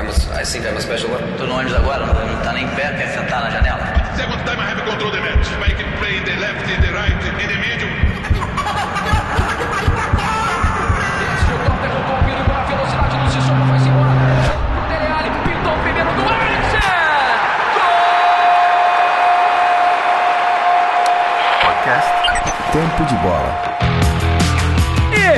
I'm a, I think I'm a special one. Tô no ônibus agora, não, tá nem em pé, quer sentar na janela? Second time I have control the match. I can play in the left, in the right, in the middle. Tempo de Bola.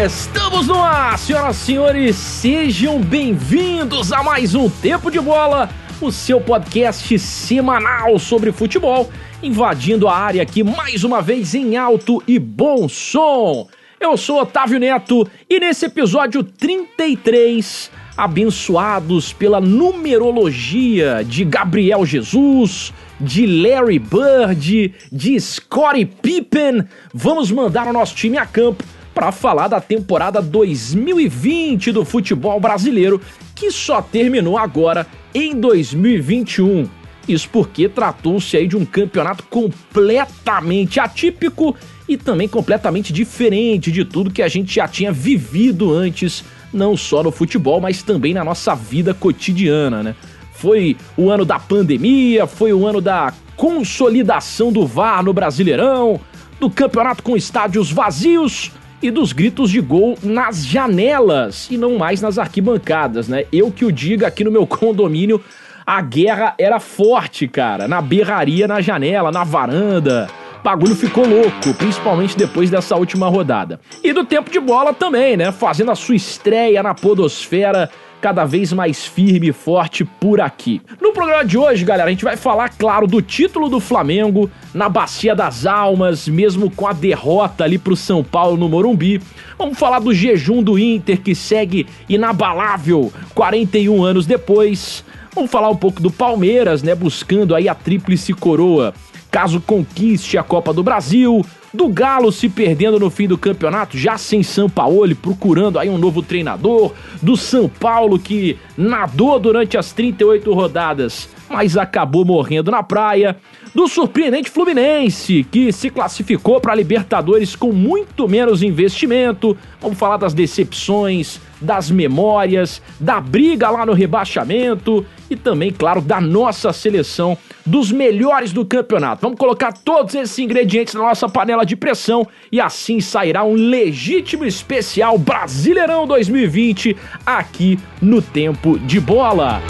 Estamos no ar, senhoras e senhores, sejam bem-vindos a mais um Tempo de Bola, o seu podcast semanal sobre futebol, invadindo a área aqui mais uma vez em alto e bom som. Eu sou Otávio Neto e nesse episódio 33, abençoados pela numerologia de Gabriel Jesus, de Larry Bird, de Scottie Pippen, vamos mandar o nosso time a campo para falar da temporada 2020 do futebol brasileiro, que só terminou agora em 2021. Isso porque tratou-se aí de um campeonato completamente atípico e também completamente diferente de tudo que a gente já tinha vivido antes, não só no futebol, mas também na nossa vida cotidiana, né? Foi o ano da pandemia, foi o ano da consolidação do VAR no Brasileirão, do campeonato com estádios vazios, e dos gritos de gol nas janelas e não mais nas arquibancadas, né? Eu que o diga aqui no meu condomínio, a guerra era forte, cara. Na berraria, na janela, na varanda. O bagulho ficou louco, principalmente depois dessa última rodada. E do tempo de bola também, né? Fazendo a sua estreia na Podosfera cada vez mais firme e forte por aqui. No programa de hoje, galera, a gente vai falar, claro, do título do Flamengo na Bacia das Almas, mesmo com a derrota ali pro São Paulo no Morumbi. Vamos falar do jejum do Inter que segue inabalável 41 anos depois. Vamos falar um pouco do Palmeiras, né, buscando aí a tríplice coroa. Caso conquiste a Copa do Brasil, do Galo se perdendo no fim do campeonato, já sem São Paulo, procurando aí um novo treinador, do São Paulo que nadou durante as 38 rodadas, mas acabou morrendo na praia, do surpreendente Fluminense, que se classificou para a Libertadores com muito menos investimento. Vamos falar das decepções, das memórias, da briga lá no rebaixamento e também, claro, da nossa seleção dos melhores do campeonato. Vamos colocar todos esses ingredientes na nossa panela de pressão e assim sairá um legítimo especial Brasileirão 2020 aqui no Tempo de Bola.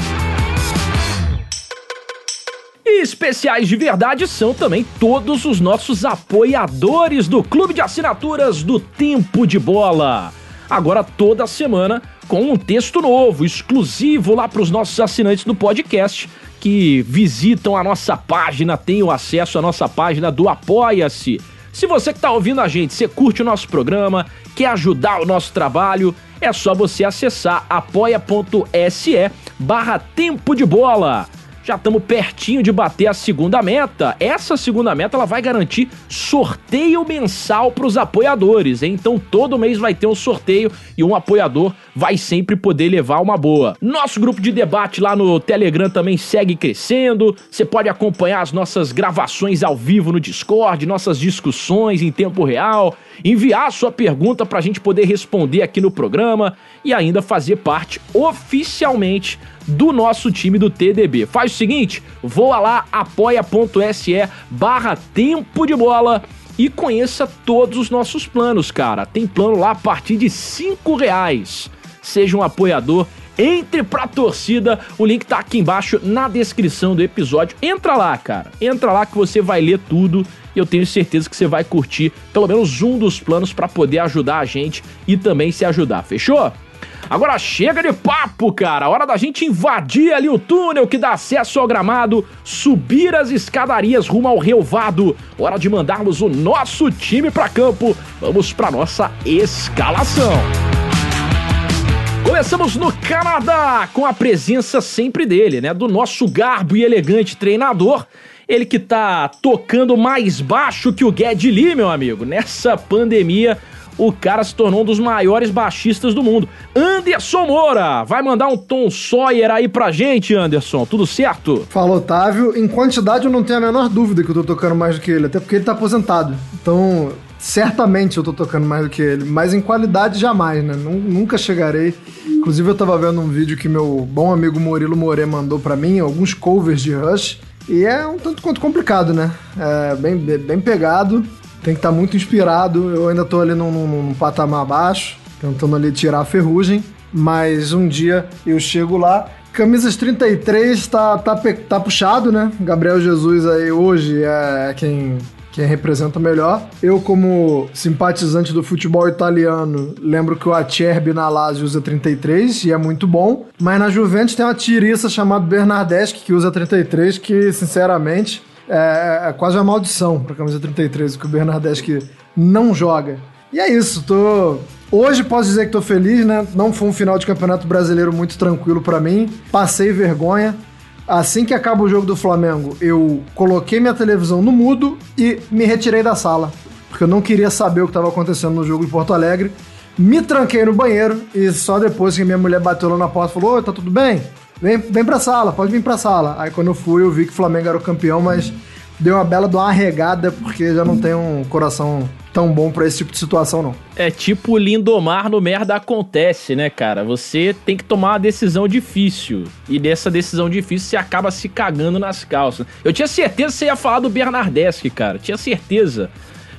E especiais de verdade são também todos os nossos apoiadores do clube de assinaturas do Tempo de Bola. Agora toda semana com um texto novo, exclusivo lá para os nossos assinantes do podcast que visitam a nossa página, têm o acesso à nossa página do Apoia-se. Se você que está ouvindo a gente, você curte o nosso programa, quer ajudar o nosso trabalho, é só você acessar apoia.se barra tempo de bola. Já estamos pertinho de bater a segunda meta. Essa segunda meta ela vai garantir sorteio mensal para os apoiadores. Hein? Então todo mês vai ter um sorteio e um apoiador vai sempre poder levar uma boa. Nosso grupo de debate lá no Telegram também segue crescendo. Você pode acompanhar as nossas gravações ao vivo no Discord, nossas discussões em tempo real, enviar sua pergunta para a gente poder responder aqui no programa e ainda fazer parte oficialmente do nosso time do TDB. Faz o seguinte, voa lá, apoia.se barra tempo de bola e conheça todos os nossos planos, cara. Tem plano lá a partir de cinco reais. Seja um apoiador, entre pra torcida, o link tá aqui embaixo na descrição do episódio. Entra lá, cara. Entra lá que você vai ler tudo e eu tenho certeza que você vai curtir pelo menos um dos planos para poder ajudar a gente e também se ajudar. Fechou? Agora chega de papo, cara. Hora da gente invadir ali o túnel que dá acesso ao gramado, subir as escadarias rumo ao relvado. Hora de mandarmos o nosso time para campo. Vamos para nossa escalação. Começamos no Canadá com a presença sempre dele, né, do nosso garbo e elegante treinador. Ele que tá tocando mais baixo que o Gued Lee, meu amigo. Nessa pandemia, o cara se tornou um dos maiores baixistas do mundo. Anderson Moura, vai mandar um Tom Sawyer aí pra gente, Anderson, tudo certo? Fala, Otávio. Em quantidade eu não tenho a menor dúvida que eu tô tocando mais do que ele, até porque ele tá aposentado. Então, certamente eu tô tocando mais do que ele, mas em qualidade jamais, né? Nun- Nunca chegarei. Inclusive eu tava vendo um vídeo que meu bom amigo Murilo More mandou pra mim, alguns covers de Rush, e é um tanto quanto complicado, né? É bem bem pegado, tem que estar muito inspirado. Eu ainda tô ali num, num- num patamar baixo, tentando ali tirar a ferrugem, mas um dia eu chego lá. Camisas 33 tá, tá, tá puxado, né? Gabriel Jesus aí hoje é quem, quem representa melhor. Eu, como simpatizante do futebol italiano, lembro que o Acerbi na Lazio usa 33 e é muito bom. Mas na Juventus tem uma tiriça chamada Bernardeschi que usa 33, que sinceramente é, é quase uma maldição pra camisa 33, que o Bernardeschi não joga. E é isso, tô. Hoje posso dizer que tô feliz, né? Não foi um final de campeonato brasileiro muito tranquilo pra mim. Passei vergonha. Assim que acaba o jogo do Flamengo, eu coloquei minha televisão no mudo e me retirei da sala. Porque eu não queria saber o que estava acontecendo no jogo em Porto Alegre. Me tranquei no banheiro e só depois que minha mulher bateu lá na porta falou: Oi, tá tudo bem? Vem, vem pra sala, pode vir pra sala. Aí quando eu fui, eu vi que o Flamengo era o campeão, mas deu uma bela de uma arregada porque já não tenho um coração tão bom pra esse tipo de situação, não. É tipo Lindomar no merda acontece, né, cara? Você tem que tomar uma decisão difícil. E dessa decisão difícil você acaba se cagando nas calças. Eu tinha certeza que você ia falar do Bernardeschi, cara. Tinha certeza.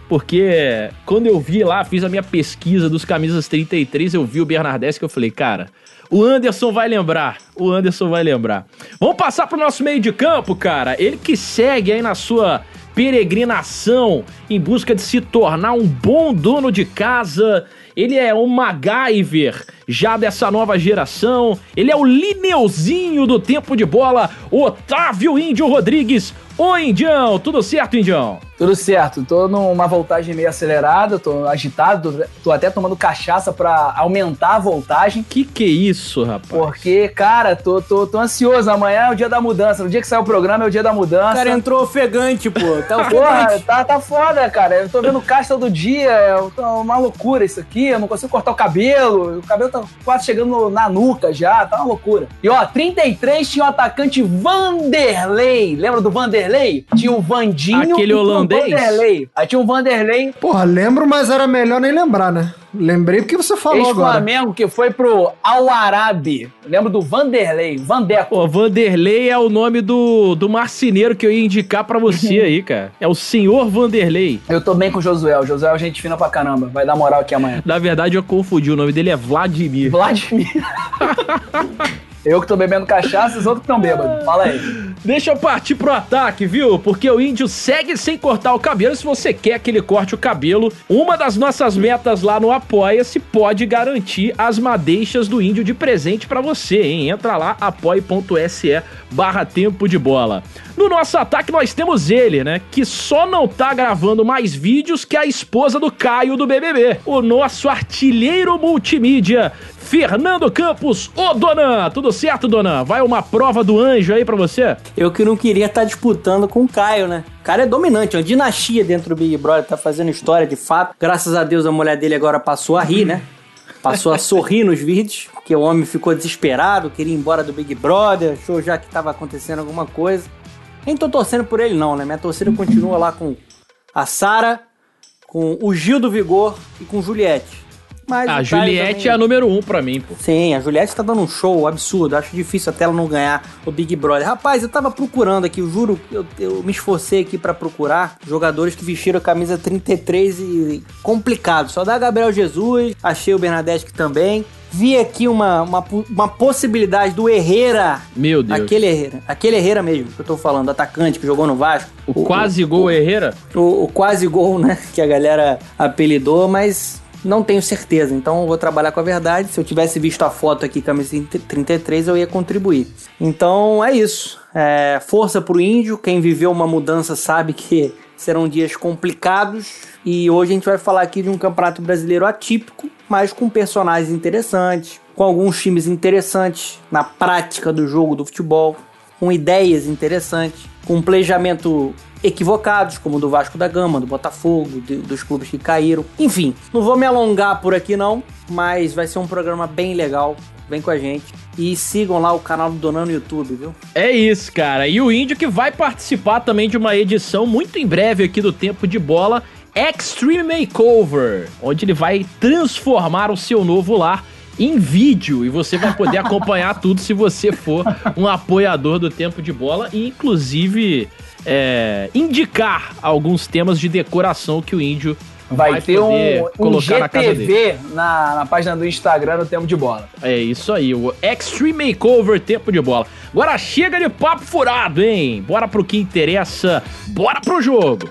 Porque quando eu vi lá, fiz a minha pesquisa dos camisas 33, eu vi o Bernardeschi que eu falei, cara, o Anderson vai lembrar. O Anderson vai lembrar. Vamos passar pro nosso meio de campo, cara. Ele que segue aí na sua peregrinação em busca de se tornar um bom dono de casa. Ele é um MacGyver já dessa nova geração. Ele é o Lineuzinho do tempo de bola, Otávio Índio Rodrigues. Ô, Indião, tudo certo, Indião? Tudo certo, tô numa voltagem meio acelerada, tô agitado, tô- até tomando cachaça pra aumentar a voltagem. Que que é isso, rapaz? Porque, cara, tô, tô, tô ansioso. Amanhã é o dia da mudança. No dia que sair o programa é o dia da O mudança. cara entrou ofegante, pô. Tá Porra, ofegante. tá, tá foda, cara. Eu tô vendo caixa todo dia, é uma loucura isso aqui. Eu não consigo cortar o cabelo. O cabelo tá quase chegando na nuca já, tá uma loucura. E ó, 33 tinha o atacante Vanderlei. Lembra do Vanderlei? Tinha o Vandinho Aquele o holandês? Vanderlei. Aí tinha o Vanderlei, Porra, lembro, mas era melhor nem lembrar, né? Lembrei porque você falou agora. ex-Flamengo, que foi pro Al Arabi. Lembro do Vanderlei, Vandeco. Pô, Vanderlei é o nome do, do marceneiro que eu ia indicar pra você aí, cara. É o senhor Vanderlei. Eu tô bem com o Josué. O Josué é gente fina pra caramba. Vai dar moral aqui amanhã. Na verdade, eu confundi. O nome dele é Vladimir. Vladimir. Eu que tô bebendo cachaça os outros que estão bêbados. Fala aí. Deixa eu partir pro ataque, viu? Porque o índio segue sem cortar o cabelo. Se você quer que ele corte o cabelo, uma das nossas metas lá no Apoia-se pode garantir as madeixas do índio de presente pra você, hein? Entra lá, apoia.se barra tempo de bola. No nosso ataque nós temos ele, né? Que só não tá gravando mais vídeos que a esposa do Caio do BBB. O nosso artilheiro multimídia, Fernando Campos. Ô, Donan, tudo certo, Donan? Vai uma prova do anjo aí pra você? Eu que não queria estar disputando com o Caio, né? O cara é dominante, é uma dinastia dentro do Big Brother, tá fazendo história de fato. Graças a Deus a mulher dele agora passou a rir, né? Passou a sorrir nos vídeos, porque o homem ficou desesperado, queria ir embora do Big Brother, achou já que tava acontecendo alguma coisa. Nem tô torcendo por ele não, né? Minha torcida continua lá com a Sara, com o Gil do Vigor e com Juliette. Mas A o Juliette também- é a número um pra mim, pô. Sim, a Juliette tá dando um show absurdo. Acho difícil até ela não ganhar o Big Brother. Rapaz, eu tava procurando aqui, eu juro, eu, eu me esforcei aqui pra procurar jogadores que vestiram a camisa 33 e complicado. Só dá Gabriel Jesus, achei o Bernadette também. Vi aqui uma, uma, uma possibilidade do Herrera. Meu Deus. Aquele Herrera. Aquele Herrera mesmo que eu tô falando, atacante que jogou no Vasco. O, quase gol Herrera? o, o quase gol, né? Que a galera apelidou, mas não tenho certeza. Então eu vou trabalhar com a verdade. Se eu tivesse visto a foto aqui, camisa 33, eu ia contribuir. Então é isso. É, força pro índio. Quem viveu uma mudança sabe que serão dias complicados. E hoje a gente vai falar aqui de um campeonato brasileiro atípico, mas com personagens interessantes, com alguns times interessantes na prática do jogo do futebol com ideias interessantes, com planejamento equivocados, como o do Vasco da Gama, do Botafogo, de- dos clubes que caíram. Enfim, não vou me alongar por aqui não, mas vai ser um programa bem legal. Vem com a gente. E sigam lá o canal do Donan no YouTube, viu? É isso, cara. E o Índio que vai participar também de uma edição muito em breve aqui do Tempo de Bola Extreme Makeover, onde ele vai transformar o seu novo lar em vídeo e você vai poder acompanhar tudo se você for um apoiador do Tempo de Bola e inclusive é, indicar alguns temas de decoração que o índio Vai, vai ter um, um colocar na. GTV na, na página do Instagram no Tempo de Bola. É isso aí, o Extreme Makeover Tempo de Bola. Agora chega de papo furado, hein? Bora pro que interessa, bora pro jogo.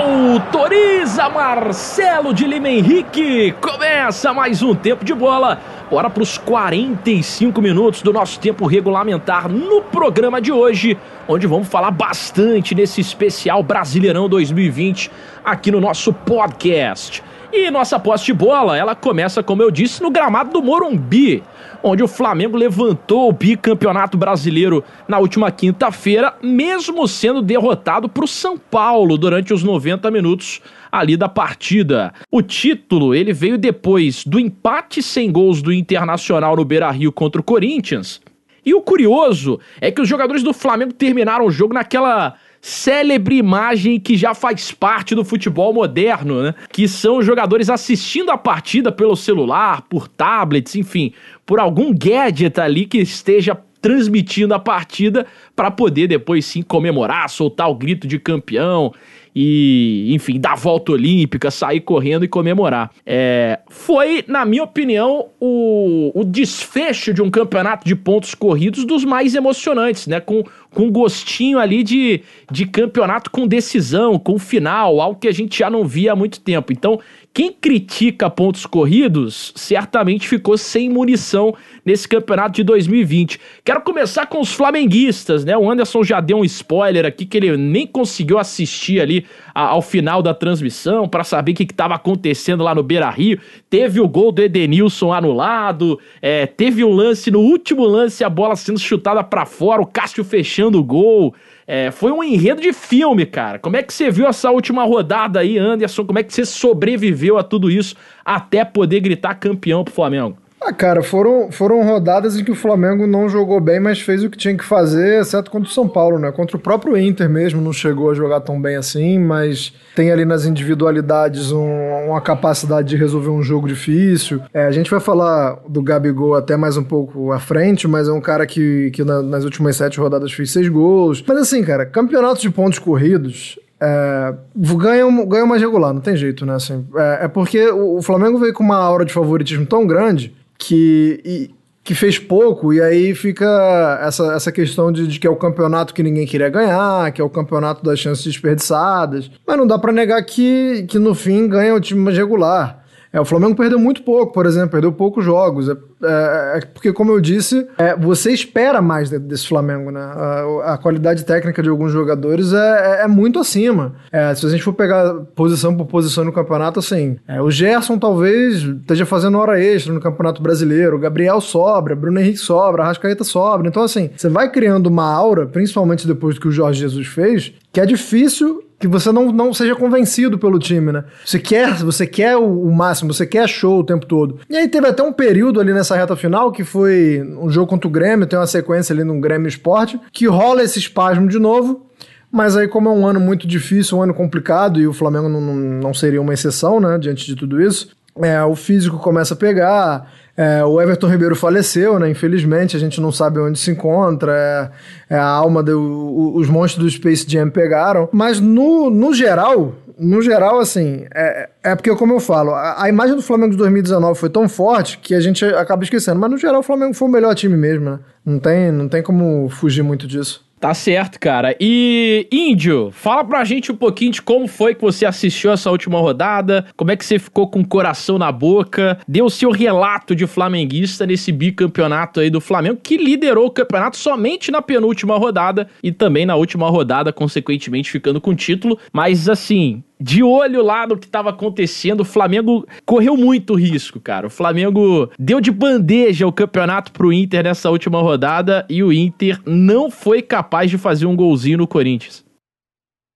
Autoriza Marcelo de Lima Henrique. Começa mais um tempo de bola. Bora para os 45 minutos do nosso tempo regulamentar no programa de hoje, onde vamos falar bastante nesse especial Brasileirão 2020 aqui no nosso podcast. E nossa posse de bola, ela começa, como eu disse, no gramado do Morumbi, onde o Flamengo levantou o bicampeonato brasileiro na última quinta-feira, mesmo sendo derrotado para o São Paulo durante os 90 minutos ali da partida. O título, ele veio depois do empate sem gols do Internacional no Beira-Rio contra o Corinthians. E o curioso é que os jogadores do Flamengo terminaram o jogo naquela célebre imagem que já faz parte do futebol moderno, né? Que são os jogadores assistindo a partida pelo celular, por tablets, enfim, por algum gadget ali que esteja transmitindo a partida para poder depois sim comemorar, soltar o grito de campeão e, enfim, dar a volta olímpica, sair correndo e comemorar. É, foi, na minha opinião, o, o desfecho de um campeonato de pontos corridos dos mais emocionantes, né? Com, com gostinho ali de, de campeonato com decisão, com final, algo que a gente já não via há muito tempo. Então, quem critica pontos corridos certamente ficou sem munição nesse campeonato de 2020. Quero começar com os flamenguistas, né? O Anderson já deu um spoiler aqui que ele nem conseguiu assistir ali a, ao final da transmissão para saber o que estava acontecendo lá no Beira Rio. Teve o gol do Edenilson anulado, é, teve um lance, no último lance, a bola sendo chutada para fora, o Cássio fechando o gol. É, foi um enredo de filme, cara. Como é que você viu essa última rodada aí, Anderson? Como é que você sobreviveu a tudo isso até poder gritar campeão pro Flamengo? Ah, cara, foram, foram rodadas em que o Flamengo não jogou bem, mas fez o que tinha que fazer, exceto contra o São Paulo, né? Contra o próprio Inter mesmo, não chegou a jogar tão bem assim, mas tem ali nas individualidades um- uma capacidade de resolver um jogo difícil. É, a gente vai falar do Gabigol até mais um pouco à frente, mas é um cara que, que na- nas últimas sete rodadas fez seis gols. Mas assim, cara, campeonatos de pontos corridos é, ganha, ganha mais regular, não tem jeito, né? Assim, é, é porque o, o Flamengo veio com uma aura de favoritismo tão grande que, e- que fez pouco, e aí fica essa, essa questão de, de que é o campeonato que ninguém queria ganhar, que é o campeonato das chances desperdiçadas. Mas não dá pra negar que, que no fim ganha o time mais regular. É, o Flamengo perdeu muito pouco, por exemplo, perdeu poucos jogos. É, é- é porque, como eu disse, é, você espera mais de- desse Flamengo, né? A, a qualidade técnica de alguns jogadores é, é- é muito acima. É, se a gente for pegar posição por posição no campeonato, assim, o Gerson talvez esteja fazendo hora extra no Campeonato Brasileiro, o Gabriel sobra, Bruno Henrique sobra, Arrascaeta sobra. Então, assim, você vai criando uma aura, principalmente depois do que o Jorge Jesus fez, que é difícil que você não, não seja convencido pelo time, né? Você quer, você quer o, o máximo, você quer show o tempo todo. E aí teve até um período ali nessa reta final que foi um jogo contra o Grêmio, tem uma sequência ali no Grêmio Esporte, que rola esse espasmo de novo. Mas aí, como é um ano muito difícil, um ano complicado, e o Flamengo não, não seria uma exceção, né, diante de tudo isso, é, o físico começa a pegar. É, o Everton Ribeiro faleceu, né? Infelizmente, a gente não sabe onde se encontra. É, é a alma do. o- Os monstros do Space Jam pegaram. Mas no, no geral, no geral, assim, é, é porque, como eu falo, a, a imagem do Flamengo de 2019 foi tão forte que a gente acaba esquecendo. Mas no geral, o Flamengo foi o melhor time mesmo, né? Não tem, não tem como fugir muito disso. Tá certo, cara. E, Índio, fala pra gente um pouquinho de como foi que você assistiu essa última rodada, como é que você ficou com o coração na boca, deu o seu relato de flamenguista nesse bicampeonato aí do Flamengo, que liderou o campeonato somente na penúltima rodada e também na última rodada, consequentemente ficando com o título. Mas, assim, de olho lá no que estava acontecendo, o Flamengo correu muito risco, cara. O Flamengo deu de bandeja o campeonato pro Inter nessa última rodada e o Inter não foi capaz de fazer um golzinho no Corinthians.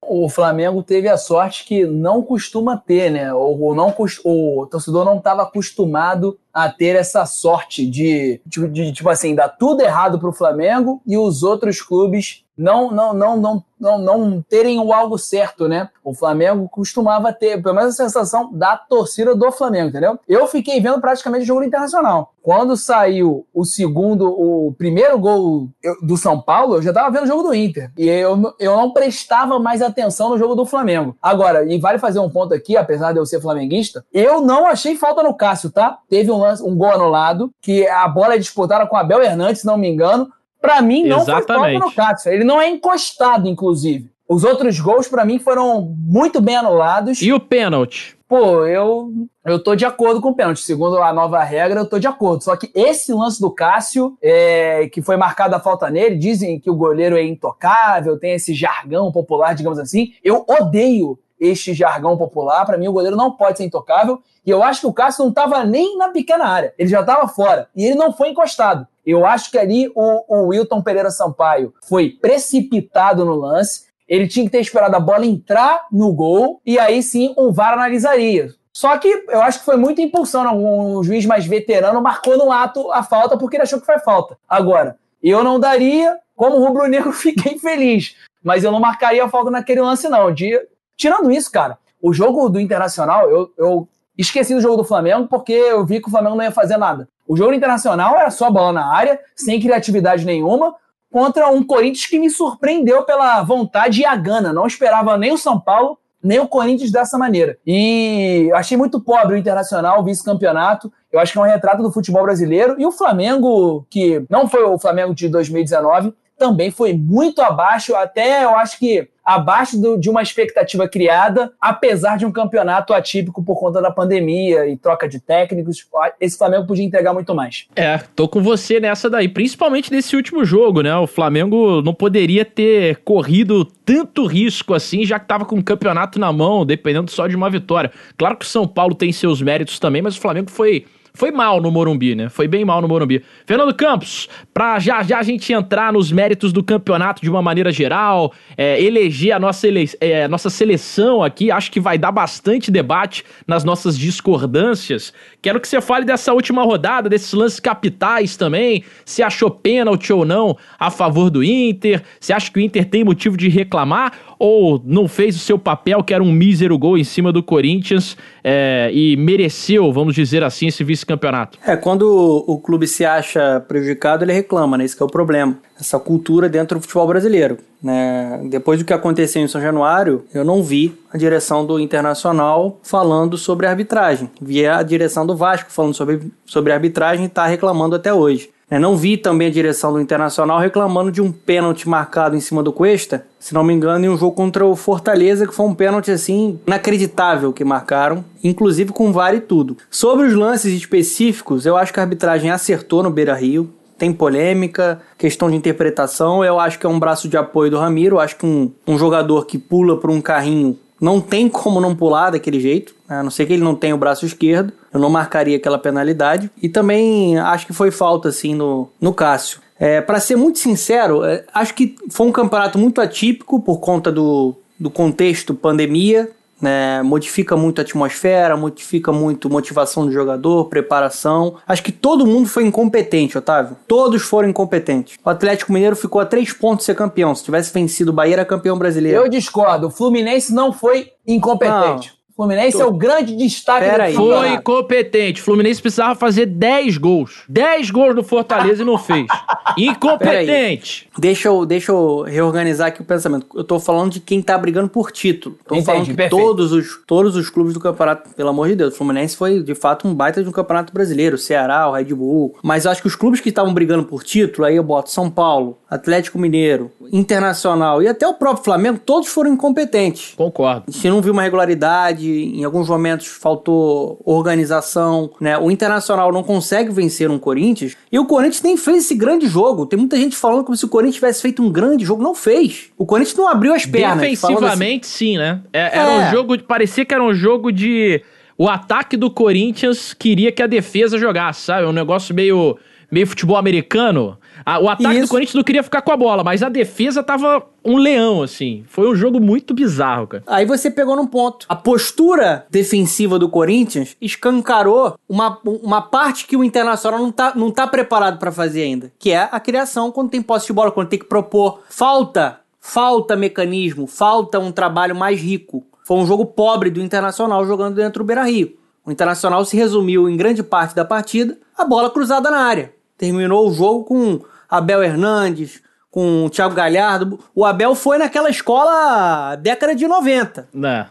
O Flamengo teve a sorte que não costuma ter, né? Ou, não, o torcedor não estava acostumado a ter essa sorte de, de, de, tipo assim, dar tudo errado pro Flamengo e os outros clubes não, não, não, não, não, não terem o algo certo, né? O Flamengo costumava ter, pelo menos a sensação da torcida do Flamengo, entendeu? Eu fiquei vendo praticamente o jogo internacional. Quando saiu o segundo, o primeiro gol do São Paulo, eu já tava vendo o jogo do Inter. E eu, eu não prestava mais atenção no jogo do Flamengo. Agora, e vale fazer um ponto aqui, apesar de eu ser flamenguista, eu não achei falta no Cássio, tá? Teve um, lance, um gol anulado, que a bola é disputada com Abel Hernandes, se não me engano. Para mim, não Exatamente. foi falta no Cássio. Ele não é encostado, inclusive. Os outros gols, para mim, foram muito bem anulados. E o pênalti? Pô, eu, eu tô de acordo com o pênalti. Segundo a nova regra, eu tô de acordo. Só que esse lance do Cássio, é, que foi marcada a falta nele, dizem que o goleiro é intocável, tem esse jargão popular, digamos assim. Eu odeio este jargão popular. Para mim, o goleiro não pode ser intocável. E eu acho que o Cássio não estava nem na pequena área. Ele já estava fora. E ele não foi encostado. Eu acho que ali o, o Wilton Pereira Sampaio foi precipitado no lance. Ele tinha que ter esperado a bola entrar no gol e aí sim o VAR analisaria. Só que eu acho que foi muita impulsão. Um juiz mais veterano marcou no ato a falta porque ele achou que foi falta. Agora, eu não daria, como rubro-negro, fiquei feliz. Mas eu não marcaria a falta naquele lance, não. De... Tirando isso, cara, o jogo do Internacional, eu, eu esqueci do jogo do Flamengo porque eu vi que o Flamengo não ia fazer nada. O jogo internacional era só bola na área, sem criatividade nenhuma, contra um Corinthians que me surpreendeu pela vontade e a gana. Não esperava nem o São Paulo, nem o Corinthians dessa maneira. E achei muito pobre o Internacional, vice-campeonato. Eu acho que é um retrato do futebol brasileiro. E o Flamengo, que não foi o Flamengo de 2019, também foi muito abaixo, até eu acho que abaixo do, de uma expectativa criada, apesar de um campeonato atípico por conta da pandemia e troca de técnicos. Esse Flamengo podia entregar muito mais. É, tô com você nessa daí, principalmente nesse último jogo, né? O Flamengo não poderia ter corrido tanto risco assim, já que tava com o campeonato na mão, dependendo só de uma vitória. Claro que o São Paulo tem seus méritos também, mas o Flamengo foi foi mal no Morumbi, né? Foi bem mal no Morumbi. Fernando Campos, pra já já a gente entrar nos méritos do campeonato de uma maneira geral, é, eleger a nossa, ele, é, nossa seleção aqui, acho que vai dar bastante debate nas nossas discordâncias. Quero que você fale dessa última rodada, desses lances capitais também, se achou pênalti ou não a favor do Inter, se acha que o Inter tem motivo de reclamar ou não fez o seu papel, que era um mísero gol em cima do Corinthians é, e mereceu, vamos dizer assim, esse vice-campeonato? É, quando o clube se acha prejudicado, ele reclama, né? Esse é o problema. Essa cultura dentro do futebol brasileiro. Né? Depois do que aconteceu em São Januário, eu não vi a direção do Internacional falando sobre arbitragem. Vi a direção do Vasco falando sobre, sobre arbitragem e está reclamando até hoje. Eu não vi também a direção do Internacional reclamando de um pênalti marcado em cima do Cuesta, se não me engano, em um jogo contra o Fortaleza, que foi um pênalti assim inacreditável que marcaram, inclusive com VAR e tudo. Sobre os lances específicos, eu acho que a arbitragem acertou no Beira Rio. Tem polêmica, questão de interpretação. Eu acho que é um braço de apoio do Ramiro. Eu acho que um, um jogador que pula por um carrinho não tem como não pular daquele jeito, né? A não ser que ele não tenha o braço esquerdo. Eu não marcaria aquela penalidade. E também acho que foi falta, assim, no, no Cássio. É, para ser muito sincero, é, acho que foi um campeonato muito atípico por conta do, do contexto pandemia. Né, modifica muito a atmosfera, modifica muito motivação do jogador, preparação. Acho que todo mundo foi incompetente, Otávio. Todos foram incompetentes. O Atlético Mineiro ficou a três pontos de ser campeão. Se tivesse vencido o Bahia, era campeão brasileiro. Eu discordo. O Fluminense não foi incompetente. Não. Fluminense é o grande destaque Pera do aí. Foi campeonato. incompetente. Fluminense precisava fazer 10 gols. 10 gols no Fortaleza e não fez. Incompetente. Deixa eu, deixa eu reorganizar aqui o pensamento. Eu tô falando de quem tá brigando por título. Tô Entendi, falando perfeito. todos os, todos os clubes do campeonato, pelo amor de Deus, o Fluminense foi de fato um baita de um campeonato brasileiro, o Ceará, o Red Bull. Mas eu acho que os clubes que estavam brigando por título, aí eu boto São Paulo, Atlético Mineiro, Internacional e até o próprio Flamengo, todos foram incompetentes. Concordo. A gente não viu uma regularidade, em alguns momentos faltou organização, né? O Internacional não consegue vencer um Corinthians e o Corinthians nem fez esse grande jogo. Tem muita gente falando como se o Corinthians tivesse feito um grande jogo, não fez. O Corinthians não abriu as pernas. assim. Defensivamente, sim, né? É- era É. um jogo. Parecia que era um jogo de. O ataque do Corinthians queria que a defesa jogasse, sabe? Um negócio meio, meio futebol americano. A- o ataque do Isso. Corinthians não queria ficar com a bola, mas a defesa tava um leão, assim. Foi um jogo muito bizarro, cara. Aí você pegou num ponto. A postura defensiva do Corinthians escancarou uma, uma parte que o Internacional não tá, não tá preparado pra fazer ainda, que é a criação quando tem posse de bola, quando tem que propor. Falta, falta mecanismo, falta um trabalho mais rico. Foi um jogo pobre do Internacional jogando dentro do Beira-Rio. O Internacional se resumiu em grande parte da partida a bola cruzada na área. Terminou o jogo com Abel Hernandes, com o Thiago Galhardo. O Abel foi naquela escola década de 90. Né?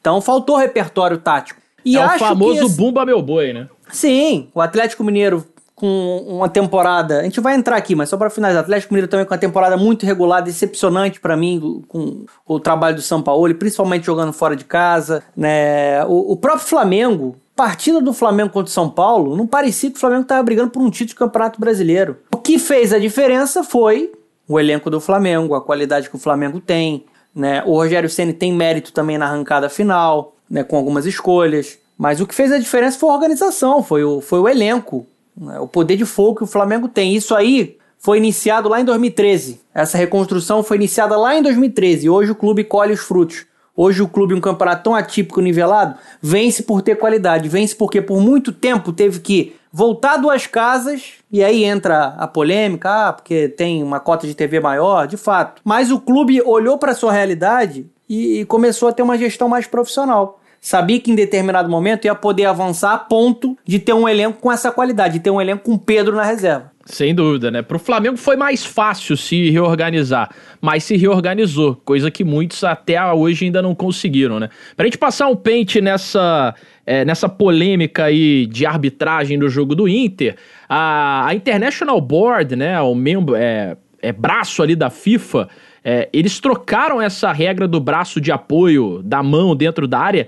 Então faltou repertório tático. E é o famoso esse- Bumba Meu Boi, né? Sim, o Atlético Mineiro com uma temporada. A gente vai entrar aqui, mas só para finalizar, o Atlético Mineiro também com uma temporada muito regular, decepcionante para mim com o trabalho do São Paulo, principalmente jogando fora de casa, né? O, o próprio Flamengo, partida do Flamengo contra o São Paulo, não parecia que o Flamengo estava brigando por um título de Campeonato Brasileiro. Que fez a diferença foi o elenco do Flamengo, a qualidade que o Flamengo tem, né? O Rogério Ceni tem mérito também na arrancada final, né? Com algumas escolhas. Mas o que fez a diferença foi a organização, foi o, foi o elenco, né? o poder de fogo que o Flamengo tem. Isso aí foi iniciado lá em 2013. Essa reconstrução foi iniciada lá em 2013. E hoje o clube colhe os frutos. Hoje o clube, um campeonato tão atípico, nivelado, vence por ter qualidade. Vence porque por muito tempo teve que voltar duas casas. E aí entra a polêmica, ah, porque tem uma cota de TV maior, de fato. Mas o clube olhou para sua realidade e, e começou a ter uma gestão mais profissional. Sabia que em determinado momento ia poder avançar a ponto de ter um elenco com essa qualidade, de ter um elenco com Pedro na reserva. Sem dúvida, né? Pro Flamengo foi mais fácil se reorganizar, mas se reorganizou, coisa que muitos até hoje ainda não conseguiram, né? Pra gente passar um pente nessa, é, nessa polêmica aí de arbitragem do jogo do Inter, a, a International Board, né, o membro, é, é braço ali da FIFA, é, eles trocaram essa regra do braço de apoio da mão dentro da área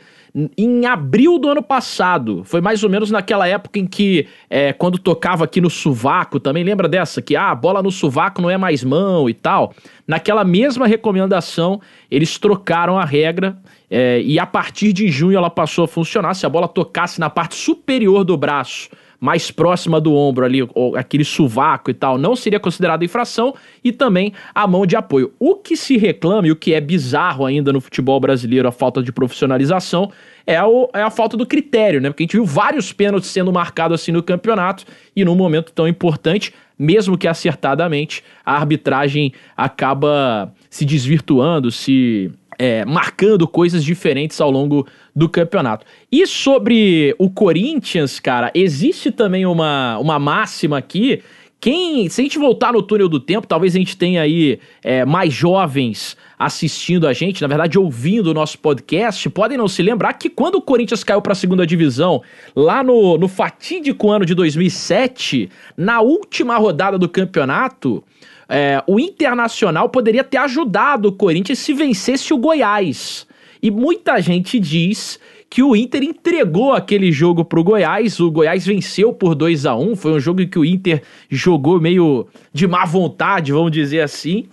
em abril do ano passado. Foi mais ou menos naquela época em que, é, quando tocava aqui no sovaco, também lembra dessa? Que ah, a bola no sovaco não é mais mão e tal. Naquela mesma recomendação, eles trocaram a regra é, e a partir de junho ela passou a funcionar. Se a bola tocasse na parte superior do braço, mais próxima do ombro ali, ou aquele sovaco e tal, não seria considerada infração e também a mão de apoio. O que se reclama e o que é bizarro ainda no futebol brasileiro, a falta de profissionalização, é, o- é a falta do critério, né? Porque a gente viu vários pênaltis sendo marcados assim no campeonato e num momento tão importante, mesmo que acertadamente, a arbitragem acaba se desvirtuando, se é, marcando coisas diferentes ao longo do campeonato. E sobre o Corinthians, cara, existe também uma, uma máxima aqui. Quem, se a gente voltar no túnel do tempo, talvez a gente tenha aí é, mais jovens assistindo a gente, na verdade ouvindo o nosso podcast, podem não se lembrar que quando o Corinthians caiu para a segunda divisão, lá no, no fatídico ano de 2007, na última rodada do campeonato, é, o Internacional poderia ter ajudado o Corinthians se vencesse o Goiás. E muita gente diz que o Inter entregou aquele jogo pro Goiás. O Goiás venceu por 2 a 1 Foi um jogo que o Inter jogou meio de má vontade, vamos dizer assim.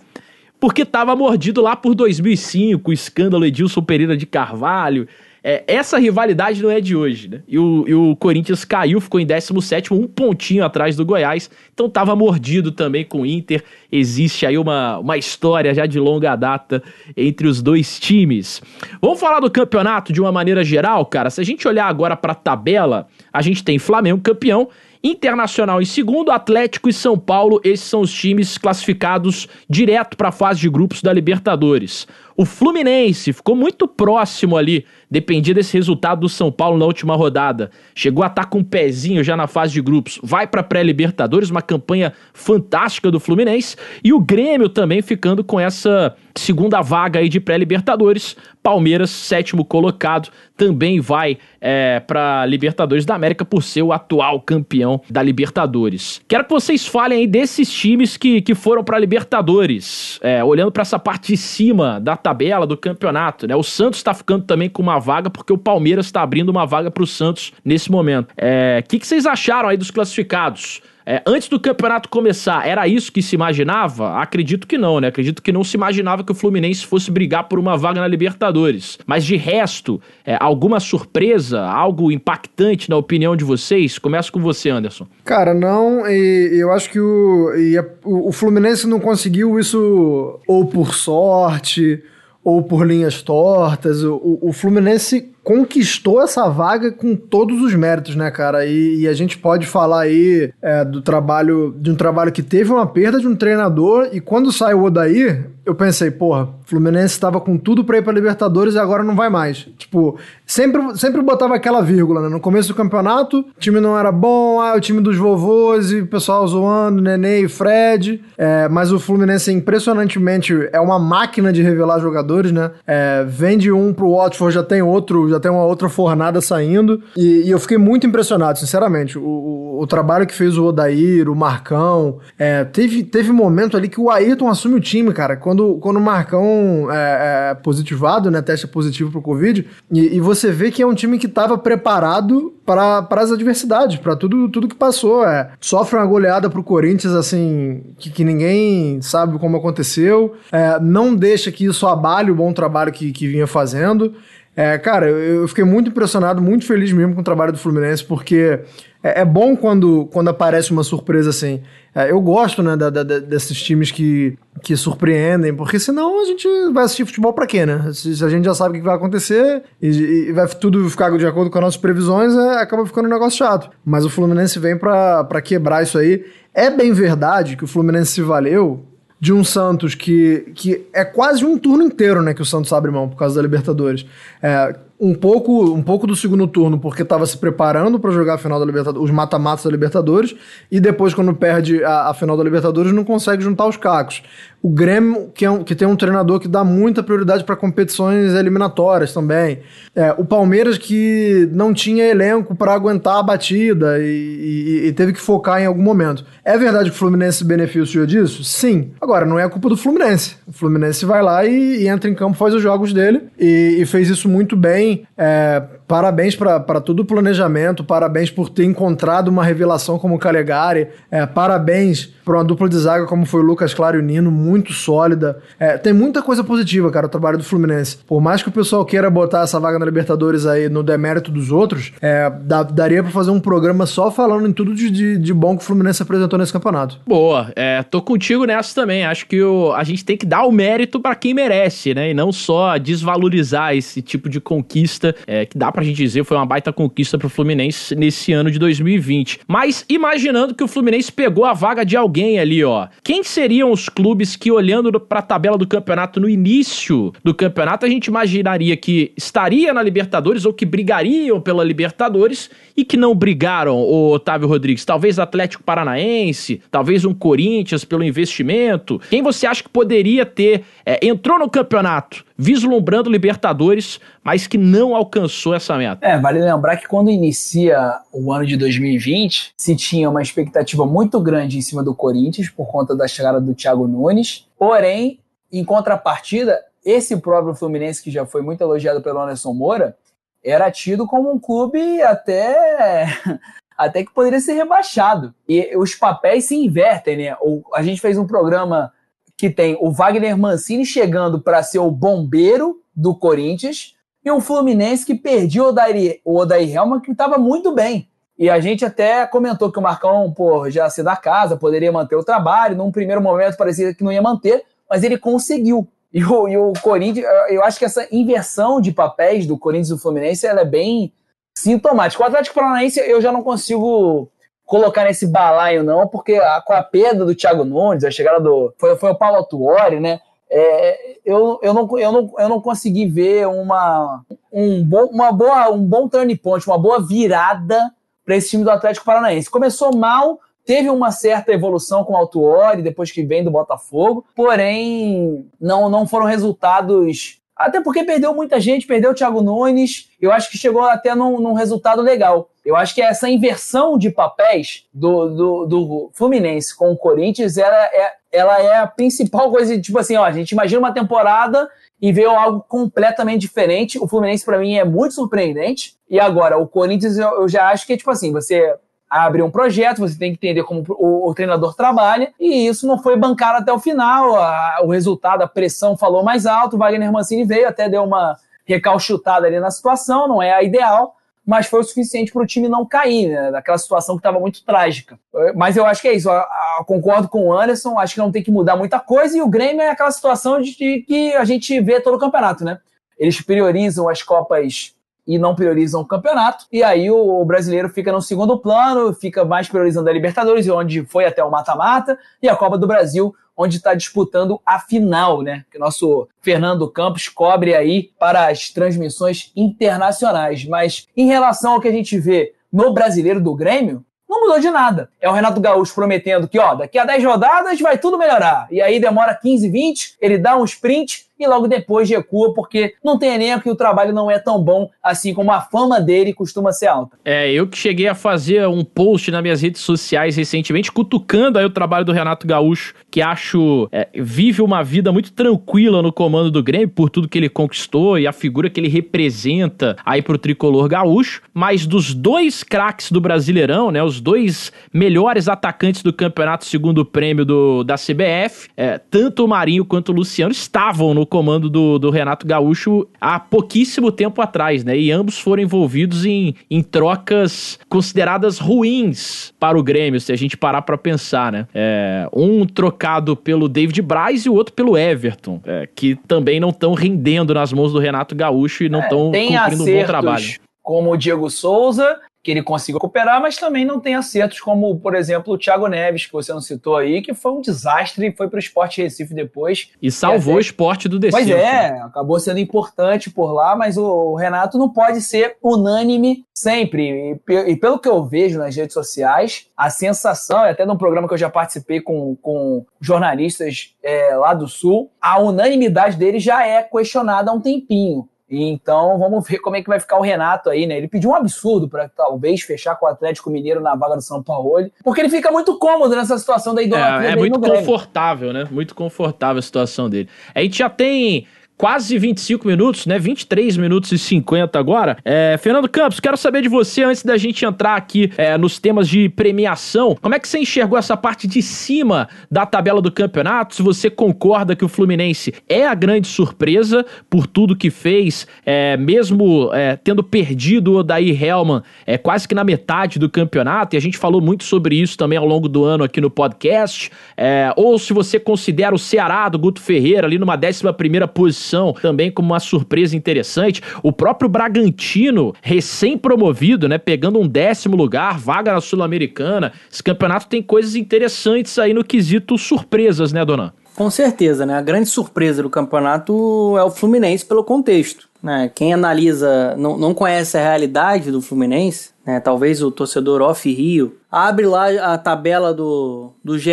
Porque estava mordido lá por 2005, o escândalo Edilson Pereira de Carvalho. É, essa rivalidade não é de hoje, né? E o, e o Corinthians caiu, ficou em 17, um pontinho atrás do Goiás. Então estava mordido também com o Inter. Existe aí uma, uma história já de longa data entre os dois times. Vamos falar do campeonato de uma maneira geral, cara. Se a gente olhar agora para a tabela, a gente tem Flamengo campeão. Internacional em segundo, Atlético e São Paulo, esses são os times classificados direto para a fase de grupos da Libertadores. O Fluminense ficou muito próximo ali, dependia desse resultado do São Paulo na última rodada. Chegou a estar com um pezinho já na fase de grupos. Vai para pré-Libertadores, uma campanha fantástica do Fluminense. E o Grêmio também ficando com essa segunda vaga aí de pré-Libertadores. Palmeiras, sétimo colocado, também vai é, para Libertadores da América por ser o atual campeão da Libertadores. Quero que vocês falem aí desses times que, que foram para Libertadores, é, olhando para essa parte de cima da tabela do campeonato. Né? O Santos está ficando também com uma vaga porque o Palmeiras está abrindo uma vaga para o Santos nesse momento. O que, que vocês acharam aí dos classificados? É, antes do campeonato começar, era isso que se imaginava? Acredito que não, né? Acredito que não se imaginava que o Fluminense fosse brigar por uma vaga na Libertadores. Mas de resto, é, alguma surpresa, algo impactante na opinião de vocês? Começo com você, Anderson. Cara, não, e eu acho que o, e o Fluminense não conseguiu isso ou por sorte ou por linhas tortas. O, o- Fluminense conquistou essa vaga com todos os méritos, né, cara? E, e a gente pode falar aí é, do trabalho, de um trabalho que teve uma perda de um treinador e quando sai o Odair, eu pensei, porra, Fluminense estava com tudo pra ir pra Libertadores e agora não vai mais. Tipo, sempre, sempre botava aquela vírgula, né? No começo do campeonato, o time não era bom, ah, o time dos vovôs e o pessoal zoando, Nenê e Fred. É, mas o Fluminense, impressionantemente, é uma máquina de revelar jogadores, né? É, vende um pro Watford, já tem outro, já tem uma outra fornada saindo. E, e eu fiquei muito impressionado, sinceramente. O, o, o trabalho que fez o Odair, o Marcão. é, teve, teve momento ali que o Ayrton assume o time, cara. Quando, quando o Marcão é, é positivado, né? Teste positivo pro Covid. E, e você vê que é um time que tava preparado para as adversidades, para tudo, tudo que passou. É, sofre uma goleada pro Corinthians, assim, que, que ninguém sabe como aconteceu. É, não deixa que isso abale o bom trabalho que, que vinha fazendo. É, cara, eu fiquei muito impressionado, muito feliz mesmo com o trabalho do Fluminense, porque é, é bom quando, quando aparece uma surpresa assim. É, eu gosto, né, da- da- desses times que, que surpreendem, porque senão a gente vai assistir futebol pra quê, né? Se, se a gente já sabe o que vai acontecer e, e vai tudo ficar de acordo com as nossas previsões, é, acaba ficando um negócio chato. Mas o Fluminense vem pra, pra quebrar isso aí. É bem verdade que o Fluminense se valeu de um Santos que, que é quase um turno inteiro, né, que o Santos abre mão por causa da Libertadores. É, um pouco, um pouco do segundo turno porque estava se preparando para jogar a final da Libertadores, os mata-matas da Libertadores, e depois quando perde a, a final da Libertadores não consegue juntar os cacos. O Grêmio, que, é um- que tem um treinador que dá muita prioridade para competições eliminatórias também. É, o Palmeiras que não tinha elenco para aguentar a batida e, e- e teve que focar em algum momento. É verdade que o Fluminense se beneficiou disso? Sim. Agora, não é culpa do Fluminense. O Fluminense vai lá e, e entra em campo, faz os jogos dele e, e fez isso muito bem. É, parabéns para todo o planejamento, parabéns por ter encontrado uma revelação como o Calegari, é, parabéns para uma dupla de zaga como foi o Lucas Claro e o Nino, muito sólida. É, tem muita coisa positiva, cara, o trabalho do Fluminense. Por mais que o pessoal queira botar essa vaga na Libertadores aí no demérito dos outros, é, dá- daria para fazer um programa só falando em tudo de, de, de bom que o Fluminense apresentou nesse campeonato. Boa, é, tô contigo nessa também. Acho que o, a gente tem que dar o mérito pra quem merece, né? E não só desvalorizar esse tipo de conquista, é, que dá pra gente dizer foi uma baita conquista pro Fluminense nesse ano de 2020. Mas imaginando que o Fluminense pegou a vaga de alguém ali, ó. Quem seriam os clubes que, olhando pra tabela do campeonato no início do campeonato, a gente imaginaria que estaria na Libertadores ou que brigariam pela Libertadores e que não brigaram, o Otávio Rodrigues? Talvez Atlético Paranaense, talvez um Corinthians pelo investimento. Quem você acha que poderia ter, é, entrou no campeonato vislumbrando Libertadores, mas que não alcançou essa meta? É, vale lembrar que quando inicia o ano de 2020, se tinha uma expectativa muito grande em cima do Corinthians por conta da chegada do Thiago Nunes. Porém, em contrapartida, esse próprio Fluminense, que já foi muito elogiado pelo Anderson Moura, era tido como um clube até até que poderia ser rebaixado. E os papéis se invertem, né? O- A gente fez um programa que tem o Wagner Mancini chegando para ser o bombeiro do Corinthians e um Fluminense que perdia o Odair, o Odair Helma, que estava muito bem. E a gente até comentou que o Marcão, pô, já se da casa, poderia manter o trabalho. Num primeiro momento parecia que não ia manter, mas ele conseguiu. E o, e o Corinthians, eu acho que essa inversão de papéis do Corinthians e do Fluminense ela é bem sintomática. O Atlético Paranaense eu já não consigo colocar nesse balaio, não, porque a- com a perda do Thiago Nunes, a chegada do. Foi, foi o Paulo Autuori, né? É, eu, eu, não, eu, não, eu não consegui ver uma, um, bom, uma boa, um bom turn point, uma boa virada para esse time do Atlético Paranaense. Começou mal, teve uma certa evolução com o Autuori, depois que vem do Botafogo, porém não, não foram resultados. Até porque perdeu muita gente, perdeu o Thiago Nunes. Eu acho que chegou até num, num resultado legal. Eu acho que essa inversão de papéis do, do, do Fluminense com o Corinthians ela é, ela é a principal coisa. Tipo assim, ó, a gente imagina uma temporada e vê algo completamente diferente. O Fluminense, para mim, é muito surpreendente. E agora, o Corinthians, eu, eu já acho que é tipo assim: você a abrir um projeto, você tem que entender como o, o treinador trabalha, e isso não foi bancado até o final. A, o resultado, a pressão falou mais alto, o Wagner Mancini veio, até deu uma recalchutada ali na situação, não é a ideal, mas foi o suficiente para o time não cair, né, daquela situação que estava muito trágica. Mas eu acho que é isso, eu, eu concordo com o Anderson, acho que não tem que mudar muita coisa, e o Grêmio é aquela situação de, de que a gente vê todo o campeonato, né? Eles priorizam as Copas e não priorizam o campeonato. E aí o, brasileiro fica no segundo plano, fica mais priorizando a Libertadores, onde foi até o mata-mata, e a Copa do Brasil, onde está disputando a final, né? Que o nosso Fernando Campos cobre aí para as transmissões internacionais. Mas em relação ao que a gente vê no brasileiro do Grêmio, não mudou de nada. É o Renato Gaúcho prometendo que, ó, daqui a 10 rodadas vai tudo melhorar. E aí demora 15, 20, ele dá um sprint e logo depois recua porque não tem elenco e o trabalho não é tão bom assim como a fama dele costuma ser alta. É, eu que cheguei a fazer um post nas minhas redes sociais recentemente, cutucando aí o trabalho do Renato Gaúcho, que acho é, vive uma vida muito tranquila no comando do Grêmio, por tudo que ele conquistou e a figura que ele representa aí pro tricolor gaúcho, mas dos dois craques do Brasileirão, né, os dois melhores atacantes do campeonato segundo o prêmio do, da CBF, é, tanto o Marinho quanto o Luciano estavam no comando do, do Renato Gaúcho há pouquíssimo tempo atrás, né? E ambos foram envolvidos em, em trocas consideradas ruins para o Grêmio, se a gente parar para pensar, né? É, um trocado pelo David Braz e o outro pelo Everton, é, que também não estão rendendo nas mãos do Renato Gaúcho e não estão é, cumprindo um bom trabalho. Como o Diego Souza que ele conseguiu recuperar, mas também não tem acertos como, por exemplo, o Thiago Neves, que você não citou aí, que foi um desastre e foi para o Esporte Recife depois. E salvou até... o esporte do descenso. Pois é, acabou sendo importante por lá, mas o Renato não pode ser unânime sempre. E, e pelo que eu vejo nas redes sociais, a sensação, até num programa que eu já participei com, com jornalistas é, lá do Sul, a unanimidade dele já é questionada há um tempinho. Então vamos ver como é que vai ficar o Renato aí, né? Ele pediu um absurdo para talvez fechar com o Atlético Mineiro na vaga do São Paulo, porque ele fica muito cômodo nessa situação da idolatria. É, é muito confortável, né? Muito confortável a situação dele. A gente já tem quase 25 minutos, né? 23 minutos e 50 agora. É, Fernando Campos, quero saber de você, antes da gente entrar aqui é, nos temas de premiação, como é que você enxergou essa parte de cima da tabela do campeonato? Se você concorda que o Fluminense é a grande surpresa por tudo que fez, é, mesmo é, tendo perdido o Odair Helman é, quase que na metade do campeonato, e a gente falou muito sobre isso também ao longo do ano aqui no podcast, é, ou se você considera o Ceará do Guto Ferreira ali numa 11 primeira posição também como uma surpresa interessante. O próprio Bragantino, recém-promovido, né? Pegando um décimo lugar, vaga na Sul-Americana. Esse campeonato tem coisas interessantes aí no quesito surpresas, né, Dona? Com certeza, né? A grande surpresa do campeonato é o Fluminense pelo contexto. Né? Quem analisa, não, não conhece a realidade do Fluminense, né? talvez o torcedor off-Rio, abre lá a tabela do, do GE,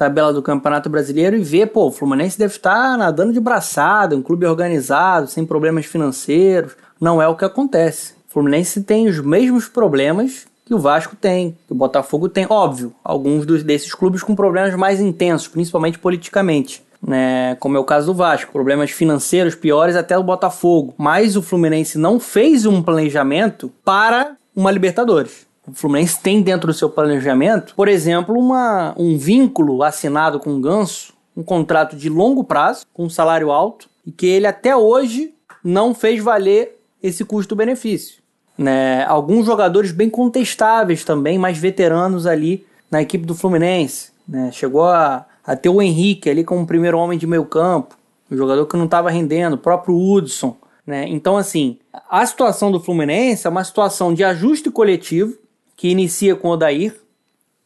tabela do Campeonato Brasileiro e ver, pô, o Fluminense deve estar nadando de braçada, um clube organizado, sem problemas financeiros. Não é o que acontece. O Fluminense tem os mesmos problemas que o Vasco tem, que o Botafogo tem. Óbvio, alguns dos, desses clubes com problemas mais intensos, principalmente politicamente. Né, como é o caso do Vasco, problemas financeiros piores até o Botafogo. Mas o Fluminense não fez um planejamento para uma Libertadores. O Fluminense tem dentro do seu planejamento, por exemplo, uma, um vínculo assinado com o Ganso, um contrato de longo prazo, com um salário alto, e que ele até hoje não fez valer esse custo-benefício. Né? Alguns jogadores bem contestáveis também, mais veteranos ali na equipe do Fluminense. Né? Chegou a, a ter o Henrique ali como primeiro homem de meio campo, um jogador que não estava rendendo, o próprio Hudson. Né? Então, assim, a situação do Fluminense é uma situação de ajuste coletivo, que inicia com o Odair.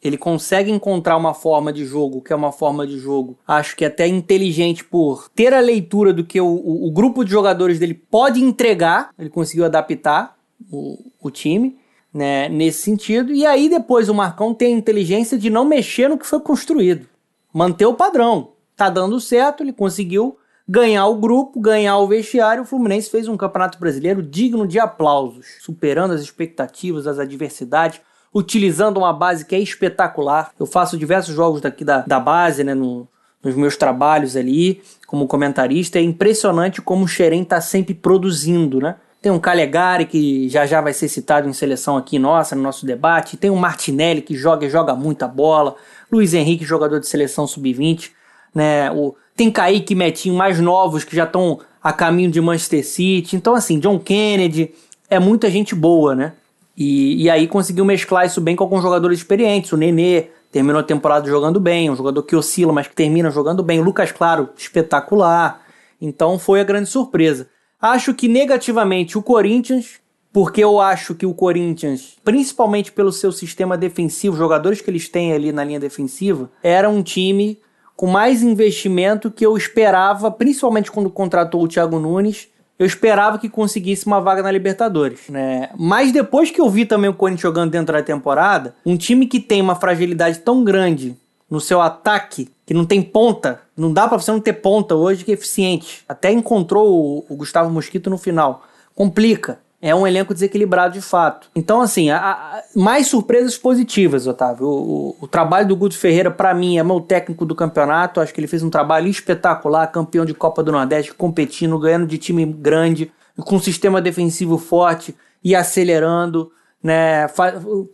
Ele consegue encontrar uma forma de jogo que é uma forma de jogo, acho que até inteligente por ter a leitura do que o, o, o grupo de jogadores dele pode entregar. Ele conseguiu adaptar o, o time né, nesse sentido. E aí depois o Marcão tem a inteligência de não mexer no que foi construído, manter o padrão. Tá dando certo, ele conseguiu ganhar o grupo, ganhar o vestiário. O Fluminense fez um campeonato brasileiro digno de aplausos, superando as expectativas, as adversidades, utilizando uma base que é espetacular. Eu faço diversos jogos daqui da, da base, né, no, nos meus trabalhos ali, como comentarista. É impressionante como o Xerém está sempre produzindo, né? Tem um Calegari, que já já vai ser citado em seleção aqui nossa, no nosso debate. Tem o Martinelli, que joga e joga muita bola. Luiz Henrique, jogador de seleção sub-20. Né? O, tem Kaique e Metinho mais novos, que já estão a caminho de Manchester City. Então, assim, John Kennedy, é muita gente boa, né? E, e aí conseguiu mesclar isso bem com alguns jogadores experientes. O Nenê terminou a temporada jogando bem, um jogador que oscila, mas que termina jogando bem. O Lucas Claro, espetacular. Então foi a grande surpresa. Acho que negativamente o Corinthians, porque eu acho que o Corinthians, principalmente pelo seu sistema defensivo, jogadores que eles têm ali na linha defensiva, era um time com mais investimento que eu esperava, principalmente quando contratou o Thiago Nunes, eu esperava que conseguisse uma vaga na Libertadores, né? Mas depois que eu vi também o Corinthians jogando dentro da temporada, um time que tem uma fragilidade tão grande no seu ataque, que não tem ponta, não dá para você não ter ponta hoje que é eficiente. Até encontrou o, o Gustavo Mosquito no final. Complica é um elenco desequilibrado de fato. Então, assim, a, a, mais surpresas positivas, Otávio. O, o, o trabalho do Guto Ferreira, para mim, é meu técnico do campeonato. Acho que ele fez um trabalho espetacular, campeão de Copa do Nordeste, competindo, ganhando de time grande, com um sistema defensivo forte e acelerando, né,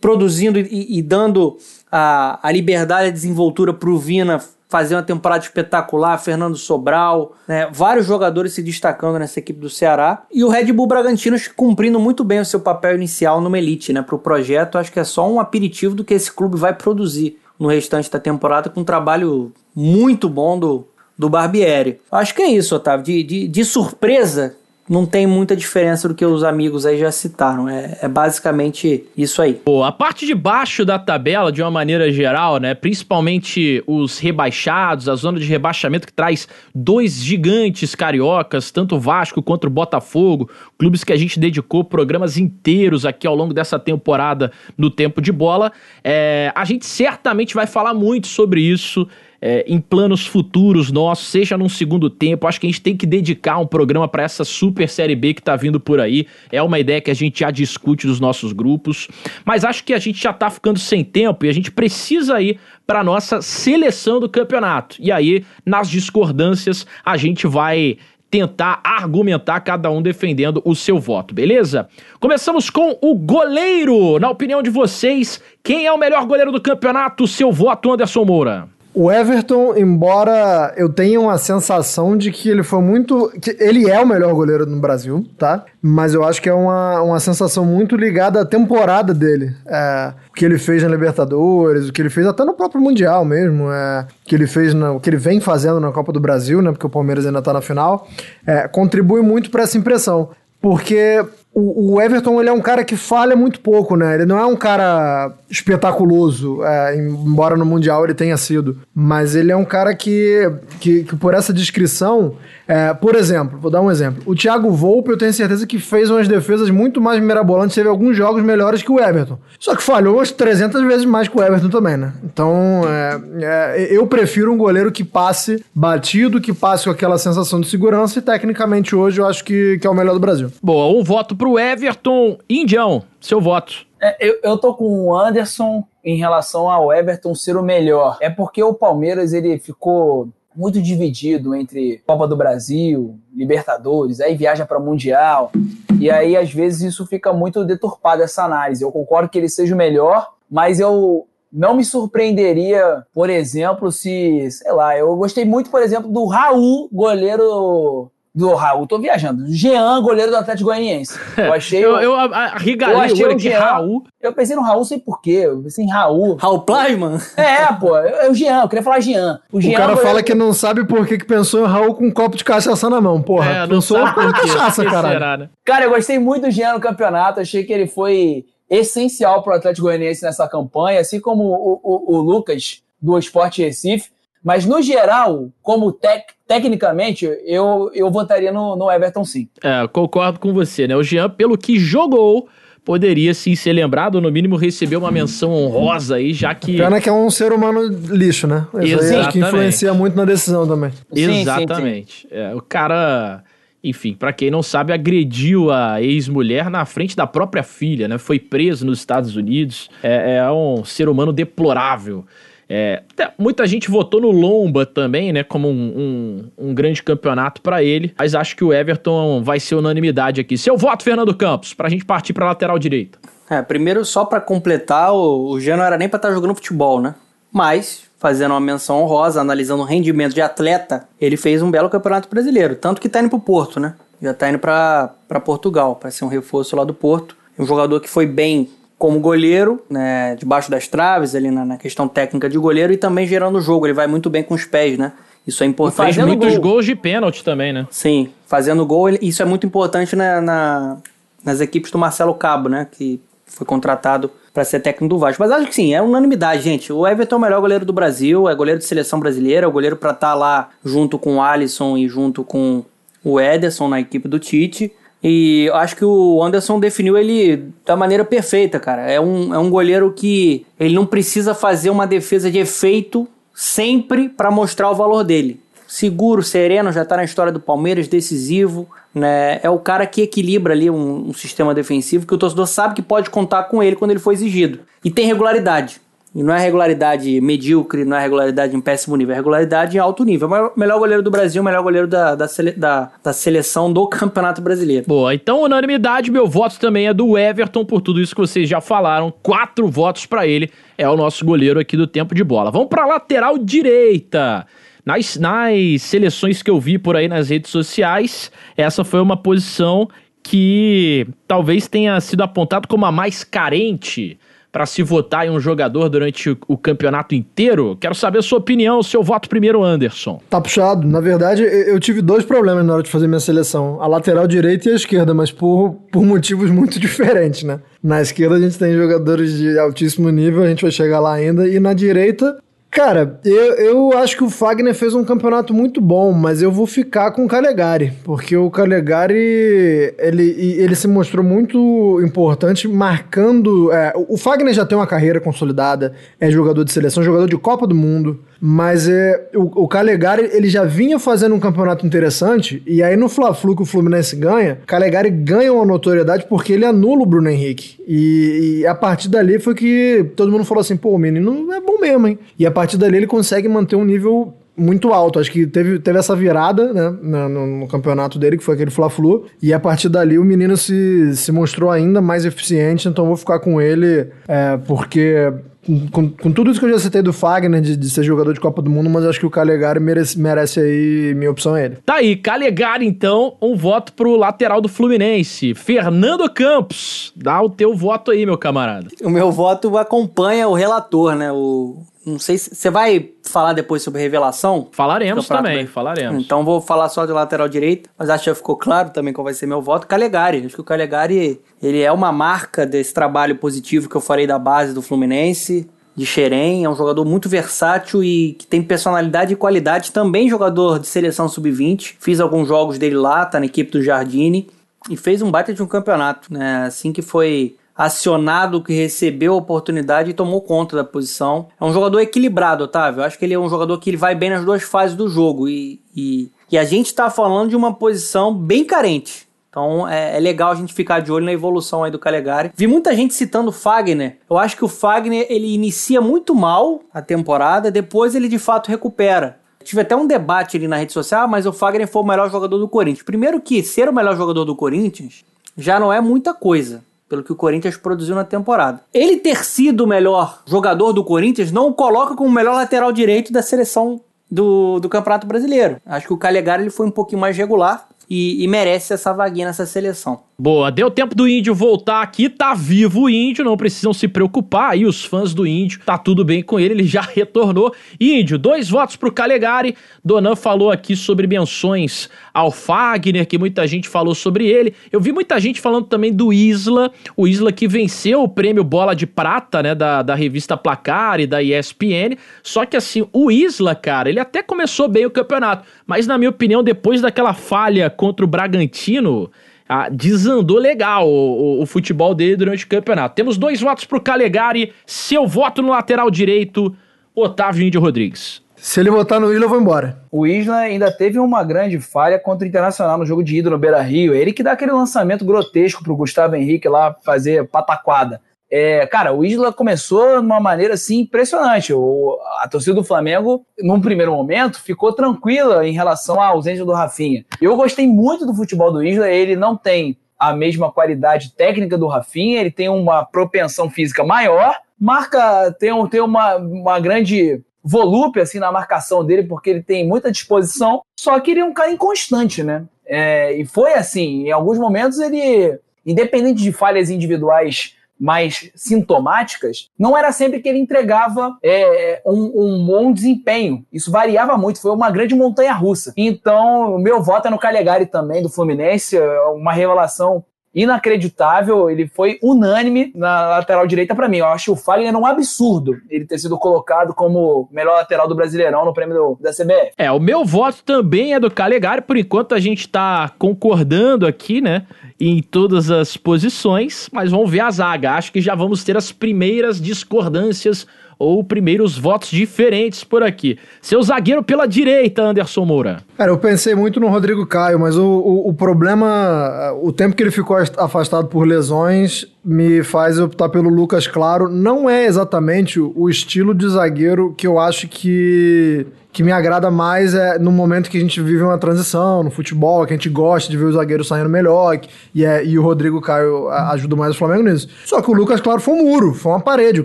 produzindo e, e dando a, a liberdade a desenvoltura para o Vina fazer uma temporada espetacular, Fernando Sobral, né? vários jogadores se destacando nessa equipe do Ceará. E o Red Bull Bragantino cumprindo muito bem o seu papel inicial numa elite, né? Para o projeto, acho que é só um aperitivo do que esse clube vai produzir no restante da temporada com um trabalho muito bom do, do Barbieri. Acho que é isso, Otávio. De, de, de surpresa, não tem muita diferença do que os amigos aí já citaram. É, é, basicamente isso aí. Pô, a parte de baixo da tabela, de uma maneira geral, né? Principalmente os rebaixados, a zona de rebaixamento que traz dois gigantes cariocas, tanto o Vasco quanto o Botafogo, clubes que a gente dedicou programas inteiros aqui ao longo dessa temporada no tempo de bola. É, a gente certamente vai falar muito sobre isso é, em planos futuros nossos, seja num segundo tempo. Acho que a gente tem que dedicar um programa para essa super série B que tá vindo por aí. É uma ideia que a gente já discute nos nossos grupos, mas acho que a gente já tá ficando sem tempo e a gente precisa ir para nossa seleção do campeonato. E aí, nas discordâncias, a gente vai tentar argumentar, cada um defendendo o seu voto, beleza? Começamos com o goleiro. Na opinião de vocês, quem é o melhor goleiro do campeonato? Seu voto, Anderson Moura. O Everton, embora eu tenha uma sensação de que ele foi muito. que ele é o melhor goleiro no Brasil, tá? Mas eu acho que é uma, uma sensação muito ligada à temporada dele. É, o que ele fez na Libertadores, o que ele fez até no próprio Mundial mesmo, é, o que ele fez, na, o que ele vem fazendo na Copa do Brasil, né? Porque o Palmeiras ainda tá na final, é, contribui muito para essa impressão. Porque o, Everton ele é um cara que falha muito pouco, né? Ele não é um cara espetaculoso, é, embora no Mundial ele tenha sido. Mas ele é um cara que, que, que por essa descrição. É, por exemplo, vou dar um exemplo. O Thiago Volpe, eu tenho certeza que fez umas defesas muito mais mirabolantes, teve alguns jogos melhores que o Everton. Só que falhou umas 300 vezes mais que o Everton também, né? Então, é, é, eu prefiro um goleiro que passe batido, que passe com aquela sensação de segurança e tecnicamente hoje eu acho que, que é o melhor do Brasil. Boa, um voto pro Everton Indião. Seu voto. É, eu, eu tô com o Anderson em relação ao Everton ser o melhor. É porque o Palmeiras ele ficou muito dividido entre Copa do Brasil, Libertadores, aí viaja para Mundial. E aí, às vezes, isso fica muito deturpado essa análise. Eu concordo que ele seja o melhor, mas eu não me surpreenderia, por exemplo, se, sei lá, eu gostei muito, por exemplo, do Raul, goleiro do Raul, tô viajando. Jean, goleiro do Atlético Goianiense. Eu achei. eu, eu arregalei eu achei o Jean, Raul. Eu pensei no Raul, sei porquê. Eu pensei em Raul. Raul Plasman? É, pô. É o Jean, eu queria falar Jean. O, Jean o cara fala que não sabe por que, que pensou em Raul com um copo de cachaça na mão, porra. É, pensou com cachaça, cara. Né? Cara, eu gostei muito do Jean no campeonato. Achei que ele foi essencial pro Atlético Goianiense nessa campanha, assim como o, o, o Lucas do Esporte Recife. Mas, no geral, como tec, tecnicamente, eu, eu votaria no, no Everton sim. É, concordo com você, né? O Jean, pelo que jogou, poderia sim ser lembrado, ou no mínimo receber uma menção honrosa aí, já que. Pena que é um ser humano lixo, né? Isso Exatamente. acho que influencia muito na decisão também. Sim, Exatamente. Sim, sim. É, o cara. Enfim, para quem não sabe, agrediu a ex-mulher na frente da própria filha, né? Foi preso nos Estados Unidos. É, é um ser humano deplorável. É, muita gente votou no Lomba também, né? Como um, um, um grande campeonato para ele. Mas acho que o Everton vai ser unanimidade aqui. Seu voto, Fernando Campos, pra gente partir pra lateral direita. É, primeiro, só pra completar, o, o Jean não era nem pra estar jogando futebol, né? Mas, fazendo uma menção honrosa, analisando o rendimento de atleta, ele fez um belo campeonato brasileiro. Tanto que tá indo pro Porto, né? Já tá indo pra Portugal, pra ser um reforço lá do Porto. Um jogador que foi bem como goleiro, né, debaixo das traves, ali na, na questão técnica de goleiro, e também gerando o jogo. Ele vai muito bem com os pés, né? Isso é importante. Fez muitos gols de pênalti também, né? Sim, fazendo gol, ele- isso é muito importante na, na- nas equipes do Marcelo Cabo, né? Que foi contratado para ser técnico do Vasco. Mas acho que sim, é unanimidade, gente. O Everton é o melhor goleiro do Brasil, é goleiro de seleção brasileira, é o goleiro para estar lá junto com o Alisson e junto com o Ederson na equipe do Tite. E acho que o Anderson definiu ele da maneira perfeita, cara. É um, é um goleiro que ele não precisa fazer uma defesa de efeito sempre para mostrar o valor dele. Seguro, sereno, já tá na história do Palmeiras, decisivo, né? É o cara que equilibra ali um, um sistema defensivo que o torcedor sabe que pode contar com ele quando ele for exigido. E tem regularidade. E não é regularidade medíocre, não é regularidade em péssimo nível, é regularidade em alto nível. É melhor goleiro do Brasil, melhor goleiro da, da, sele- da- da seleção do Campeonato Brasileiro. Boa, então unanimidade, meu voto também é do Everton, por tudo isso que vocês já falaram. Quatro votos pra ele, é o nosso goleiro aqui do tempo de bola. Vamos pra lateral direita. Nas, nas seleções que eu vi por aí nas redes sociais, essa foi uma posição que talvez tenha sido apontado como a mais carente para se votar em um jogador durante o, campeonato inteiro. Quero saber a sua opinião, seu voto primeiro, Anderson. Tá puxado. Na verdade, eu tive dois problemas na hora de fazer minha seleção: a lateral direita e a esquerda, mas por, por motivos muito diferentes, né? Na esquerda a gente tem jogadores de altíssimo nível, a gente vai chegar lá ainda, e na direita. Cara, eu, eu acho que o Fagner fez um campeonato muito bom, mas eu vou ficar com o Calegari, porque o Calegari ele, ele se mostrou muito importante marcando. é, o Fagner já tem uma carreira consolidada, é jogador de seleção, jogador de Copa do Mundo, mas é, o, o Calegari ele já vinha fazendo um campeonato interessante, e aí no Fla-Flu que o Fluminense ganha, Calegari ganha uma notoriedade porque ele anula o Bruno Henrique. E, e a partir dali foi que todo mundo falou assim: pô, o menino é bom mesmo, hein? E a partir dali ele consegue manter um nível muito alto. Acho que teve, teve essa virada né, no, no campeonato dele, que foi aquele Fla-Flu. E a partir dali o menino se, se mostrou ainda mais eficiente. Então eu vou ficar com ele, é, porque com, com- com tudo isso que eu já citei do Fagner, de, de ser jogador de Copa do Mundo, mas acho que o Calegari merece, merece aí, minha opção é ele. Tá aí, Calegari, então, um voto pro lateral do Fluminense. Fernando Campos, dá o teu voto aí, meu camarada. O meu voto acompanha o relator, né? O, não sei se. Você vai falar depois sobre revelação? Falaremos também, Brasileiro. falaremos. Então vou falar só de lateral direito, mas acho que já ficou claro também qual vai ser meu voto. Calegari. Acho que o Calegari ele é uma marca desse trabalho positivo que eu farei da base do Fluminense, de Xerém. É um jogador muito versátil e que tem personalidade e qualidade. Também jogador de seleção sub-20. Fiz alguns jogos dele lá, tá na equipe do Jardine. E fez um baita de um campeonato, né? Assim que foi acionado, que recebeu a oportunidade e tomou conta da posição. É um jogador equilibrado, Otávio. Eu acho que ele é um jogador que ele vai bem nas duas fases do jogo. E, e, e a gente tá falando de uma posição bem carente. Então é, é legal a gente ficar de olho na evolução aí do Calegari. Vi muita gente citando o Fagner. Eu acho que o Fagner ele inicia muito mal a temporada, depois ele de fato recupera. Tive até um debate ali na rede social, ah, mas o Fagner foi o melhor jogador do Corinthians. Primeiro que ser o melhor jogador do Corinthians já não é muita coisa, pelo que o Corinthians produziu na temporada. Ele ter sido o melhor jogador do Corinthians não o coloca como o melhor lateral direito da seleção do, do Campeonato Brasileiro. Acho que o Calegari ele foi um pouquinho mais regular e, e merece essa vaguinha nessa seleção. Boa, deu tempo do Índio voltar aqui, tá vivo o Índio, não precisam se preocupar aí, os fãs do Índio, tá tudo bem com ele, ele já retornou. Índio, dois votos pro Calegari, Donan falou aqui sobre menções ao Fagner, que muita gente falou sobre ele, eu vi muita gente falando também do Isla, o Isla que venceu o prêmio Bola de Prata, né, da, da revista Placar e da ESPN, só que assim, o Isla, cara, ele até começou bem o campeonato, mas na minha opinião, depois daquela falha contra o Bragantino, ah, desandou legal o, o- o futebol dele durante o campeonato. Temos dois votos pro Calegari, seu voto no lateral direito, Otávio Índio Rodrigues. Se ele votar no Isla, eu vou embora. O Isla ainda teve uma grande falha contra o Internacional no jogo de ida no Beira Rio. Ele que dá aquele lançamento grotesco pro Gustavo Henrique lá fazer pataquada. É, cara, o Isla começou de uma maneira assim impressionante. O, a torcida do Flamengo, num primeiro momento, ficou tranquila em relação à ausência do Rafinha. Eu gostei muito do futebol do Isla, ele não tem a mesma qualidade técnica do Rafinha, ele tem uma propensão física maior, marca, tem, tem uma, uma grande volúpia assim na marcação dele, porque ele tem muita disposição, só que ele é um cara inconstante, né? É, e foi assim, em alguns momentos ele, independente de falhas individuais mais sintomáticas, não era sempre que ele entregava é, um, um, bom desempenho. Isso variava muito, foi uma grande montanha russa. Então, o meu voto é no Calegari também, do Fluminense, é uma revelação inacreditável. Ele foi unânime na lateral direita para mim. Eu acho o Fagner um absurdo ele ter sido colocado como melhor lateral do Brasileirão no prêmio do, da CBF. É, o meu voto também é do Calegari. Por enquanto a gente tá concordando aqui, né? Em todas as posições, mas vamos ver a zaga. Acho que já vamos ter as primeiras discordâncias ou primeiros votos diferentes por aqui. Seu zagueiro pela direita, Anderson Moura. Cara, eu pensei muito no Rodrigo Caio, mas o, o, o problema, o tempo que ele ficou afastado por lesões me faz optar pelo Lucas Claro. Não é exatamente o estilo de zagueiro que eu acho que que me agrada mais é no momento que a gente vive uma transição no futebol, que a gente gosta de ver o zagueiro saindo melhor, e, é, e o Rodrigo Caio ajuda mais o Flamengo nisso. Só que o Lucas, claro, foi um muro, foi uma parede, o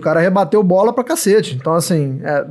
cara rebateu bola pra cacete. Então, assim, é,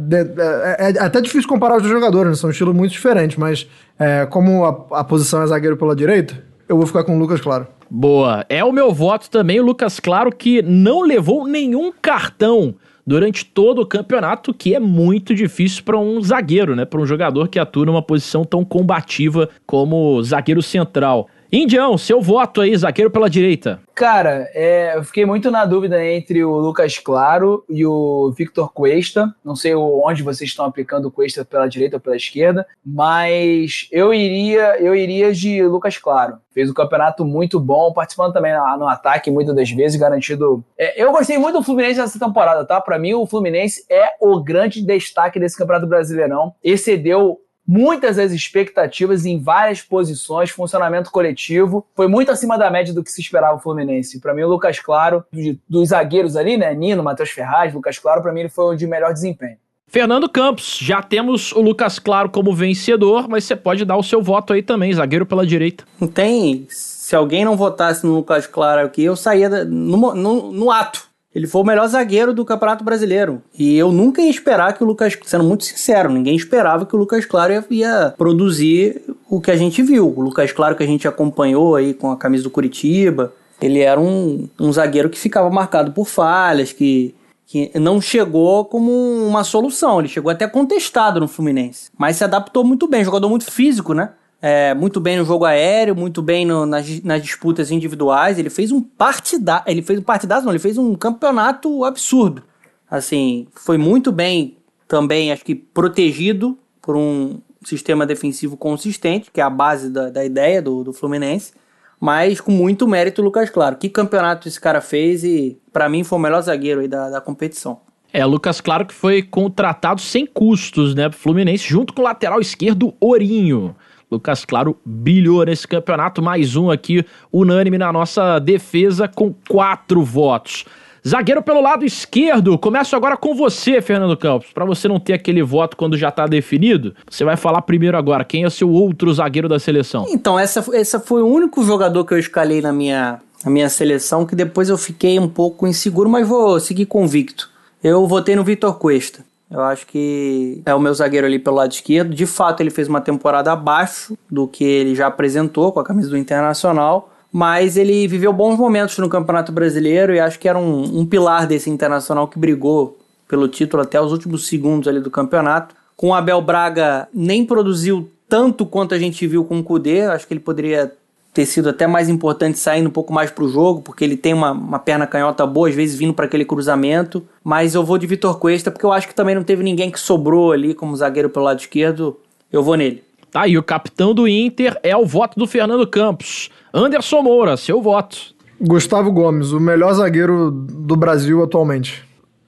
é, é até difícil comparar os dois jogadores, né? são estilos muito diferentes, mas é, como a, a posição é zagueiro pela direita, eu vou ficar com o Lucas Claro. Boa. É o meu voto também, o Lucas Claro, que não levou nenhum cartão durante todo o campeonato, que é muito difícil para um zagueiro, né? Para um jogador que atua numa posição tão combativa como zagueiro central. Indião, seu voto aí, zagueiro pela direita. Cara, é, eu fiquei muito na dúvida entre o Lucas Claro e o Victor Cuesta. Não sei onde vocês estão aplicando o Cuesta pela direita ou pela esquerda, mas eu iria, eu iria de Lucas Claro. Fez um campeonato muito bom, participando também no, ataque muitas das vezes, garantido. É, eu gostei muito do Fluminense nessa temporada, tá? Para mim, o Fluminense é o grande destaque desse Campeonato Brasileirão. Excedeu muitas das expectativas em várias posições, funcionamento coletivo. Foi muito acima da média do que se esperava o Fluminense. Para mim, o Lucas Claro, de, dos zagueiros ali, né? Nino, Matheus Ferraz, Lucas Claro, para mim ele foi o de melhor desempenho. Fernando Campos, já temos o Lucas Claro como vencedor, mas você pode dar o seu voto aí também, zagueiro pela direita. Não tem. Se alguém não votasse no Lucas Claro aqui, eu saía no, no, no ato. Ele foi o melhor zagueiro do Campeonato Brasileiro. E eu nunca ia esperar que o Lucas, sendo muito sincero, ninguém esperava que o Lucas Claro ia, ia, produzir o que a gente viu. O Lucas Claro que a gente acompanhou aí com a camisa do Curitiba, ele era um, um zagueiro que ficava marcado por falhas, que, que não chegou como uma solução. Ele chegou até contestado no Fluminense. Mas se adaptou muito bem, jogador muito físico, né? É, muito bem no jogo aéreo, muito bem no, nas, nas, disputas individuais. Ele fez um partida, ele fez um partidaço, não, ele fez um campeonato absurdo. Assim, foi muito bem também, acho que protegido por um sistema defensivo consistente, que é a base da, da ideia do, do Fluminense, mas com muito mérito Lucas Claro. Que campeonato esse cara fez e para mim foi o melhor zagueiro aí da, da competição. É, Lucas Claro que foi contratado sem custos, né, pro Fluminense, junto com o lateral esquerdo Ourinho. Lucas Claro brilhou nesse campeonato, mais um aqui, unânime na nossa defesa, com quatro votos. Zagueiro pelo lado esquerdo, começo agora com você, Fernando Campos. Para você não ter aquele voto quando já tá definido, você vai falar primeiro agora. Quem é o seu outro zagueiro da seleção? Então, essa, essa foi o único jogador que eu escalei na minha, na minha seleção, que depois eu fiquei um pouco inseguro, mas vou seguir convicto. Eu votei no Vitor Cuesta. Eu acho que é o meu zagueiro ali pelo lado esquerdo. De fato, ele fez uma temporada abaixo do que ele já apresentou com a camisa do Internacional. Mas ele viveu bons momentos no Campeonato Brasileiro e acho que era um, um pilar desse Internacional que brigou pelo título até os últimos segundos ali do campeonato. Com o Abel Braga nem produziu tanto quanto a gente viu com o Kudê. Acho que ele poderia ter sido até mais importante saindo um pouco mais para o jogo, porque ele tem uma, uma perna canhota boa, às vezes vindo para aquele cruzamento. Mas eu vou de Vitor Cuesta, porque eu acho que também não teve ninguém que sobrou ali como zagueiro pelo lado esquerdo. Eu vou nele. Tá, e o capitão do Inter é o voto do Fernando Campos. Anderson Moura, seu voto. Gustavo Gomes, o melhor zagueiro do Brasil atualmente.